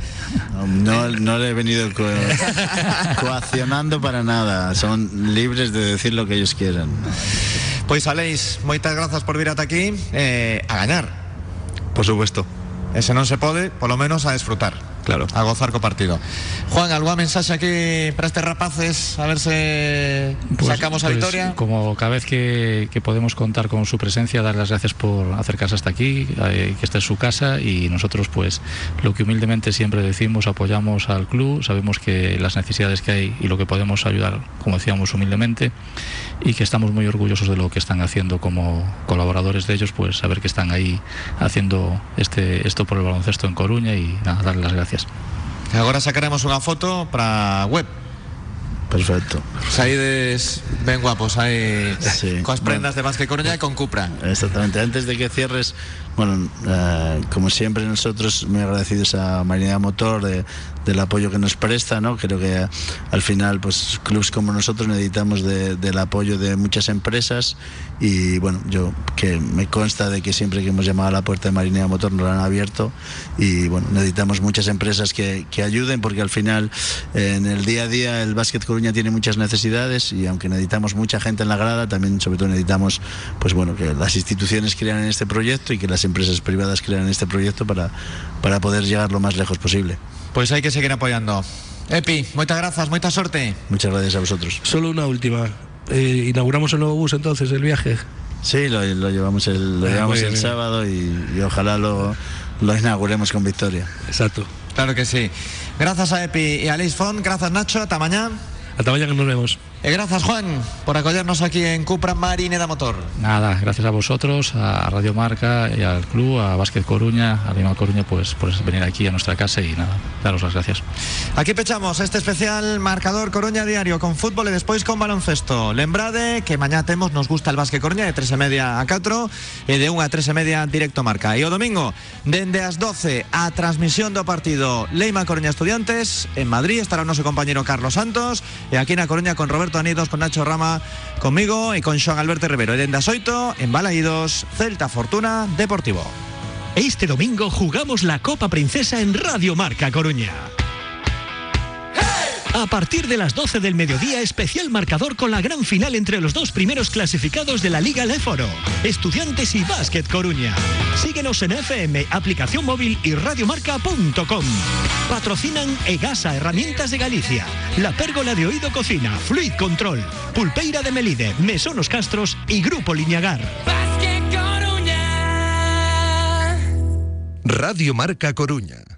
Speaker 9: No, no le he venido co- coaccionando para nada, son libres de decir lo que ellos quieran.
Speaker 2: Pois Aleix, moitas grazas por vir ata aquí eh, a gañar.
Speaker 10: Por supuesto.
Speaker 2: E se non se pode, polo menos a desfrutar.
Speaker 10: Claro.
Speaker 2: A gozar co partido. Juan, algún mensaje aquí para estes rapaces a ver se
Speaker 5: Pues-
Speaker 2: sacamos a
Speaker 5: pues,
Speaker 2: victoria?
Speaker 5: Como cada vez que, que podemos contar con su presencia, dar las gracias por acercarse hasta aquí, eh, que esta es su casa y nosotros pues lo que humildemente siempre decimos, apoyamos al club, sabemos que las necesidades que hay y lo que podemos ayudar, como decíamos humildemente, y que estamos muy orgullosos de lo que están haciendo como colaboradores de ellos, pues saber que están ahí haciendo este esto por el baloncesto en Coruña y nada, darles las gracias.
Speaker 2: Agora sacaremos unha foto para web.
Speaker 9: Perfecto.
Speaker 2: Saídes ben guapos aí
Speaker 9: Sí.
Speaker 2: coas prendas de Vázquez Coruña e con Cupra.
Speaker 9: Exactamente. Antes de que cierres, bueno, eh, como siempre nosotros muy agradecidos a Marinera Motor de- del apoyo que nos presta, ¿no? Creo que al final, pues clubs como nosotros necesitamos de- del apoyo de muchas empresas y bueno, yo que me consta de que siempre que hemos llamado a la puerta de Marinera Motor nos la han abierto y bueno, necesitamos muchas empresas que, que ayuden porque al final eh, en el día a día el Básquet Coruña tiene muchas necesidades y aunque necesitamos mucha gente en la grada, también sobre todo necesitamos pues bueno, que las instituciones crean en este proyecto y que las empresas privadas crean en este proyecto para, para poder llegar lo más lejos posible.
Speaker 2: Pois hai que seguir apoiando. Epi, moitas grazas, moita sorte.
Speaker 9: Muchas gracias a vosotros.
Speaker 8: Solo una última. Eh, inauguramos el nuevo bus entonces, el viaje.
Speaker 9: Sí, lo, lo llevamos el, lo
Speaker 8: Ah,
Speaker 9: llevamos el
Speaker 8: bien.
Speaker 9: sábado y, y ojalá lo, lo inauguremos con victoria.
Speaker 8: Exacto.
Speaker 2: Claro que sí. Grazas a Epi e a Aleix Font, grazas Nacho, ata mañá.
Speaker 8: Hasta mañana nos vemos.
Speaker 2: E grazas Juan por acollernos aquí en Cupra Marineda Motor.
Speaker 5: Nada, gracias a vosotros, a Radio Marca y al club, a Básquet Coruña, a Lima Coruña, pues por venir aquí a nuestra casa y nada, daros las gracias.
Speaker 2: Aquí pechamos este especial marcador Coruña Diario con fútbol e despois con baloncesto. Lembrade que mañá temos nos gusta el Básquet Coruña de 3 e media a 4 e de 1 a 3 e media directo marca. E o domingo, dende as 12 a transmisión do partido Leima Coruña Estudiantes en Madrid estará noso compañero Carlos Santos e aquí na Coruña con Roberto Anidos, con Nacho Rama, conmigo e con Xoan Alberto Rivero. E as 8 en Balaídos, Celta Fortuna Deportivo.
Speaker 7: Este domingo jugamos la Copa Princesa en Radio Marca Coruña. A partir de las 12 del mediodía, especial marcador con la gran final entre los dos primeros clasificados de la Liga Leforo, Estudiantes y Básquet Coruña. Síguenos en FM, aplicación móvil y radiomarca.com. Patrocinan Egasa Herramientas de Galicia, La Pérgola de Oído Cocina, Fluid Control, Pulpeira de Melide, Mesonos Castros y Grupo Liñagar.
Speaker 1: Radio Marca Coruña.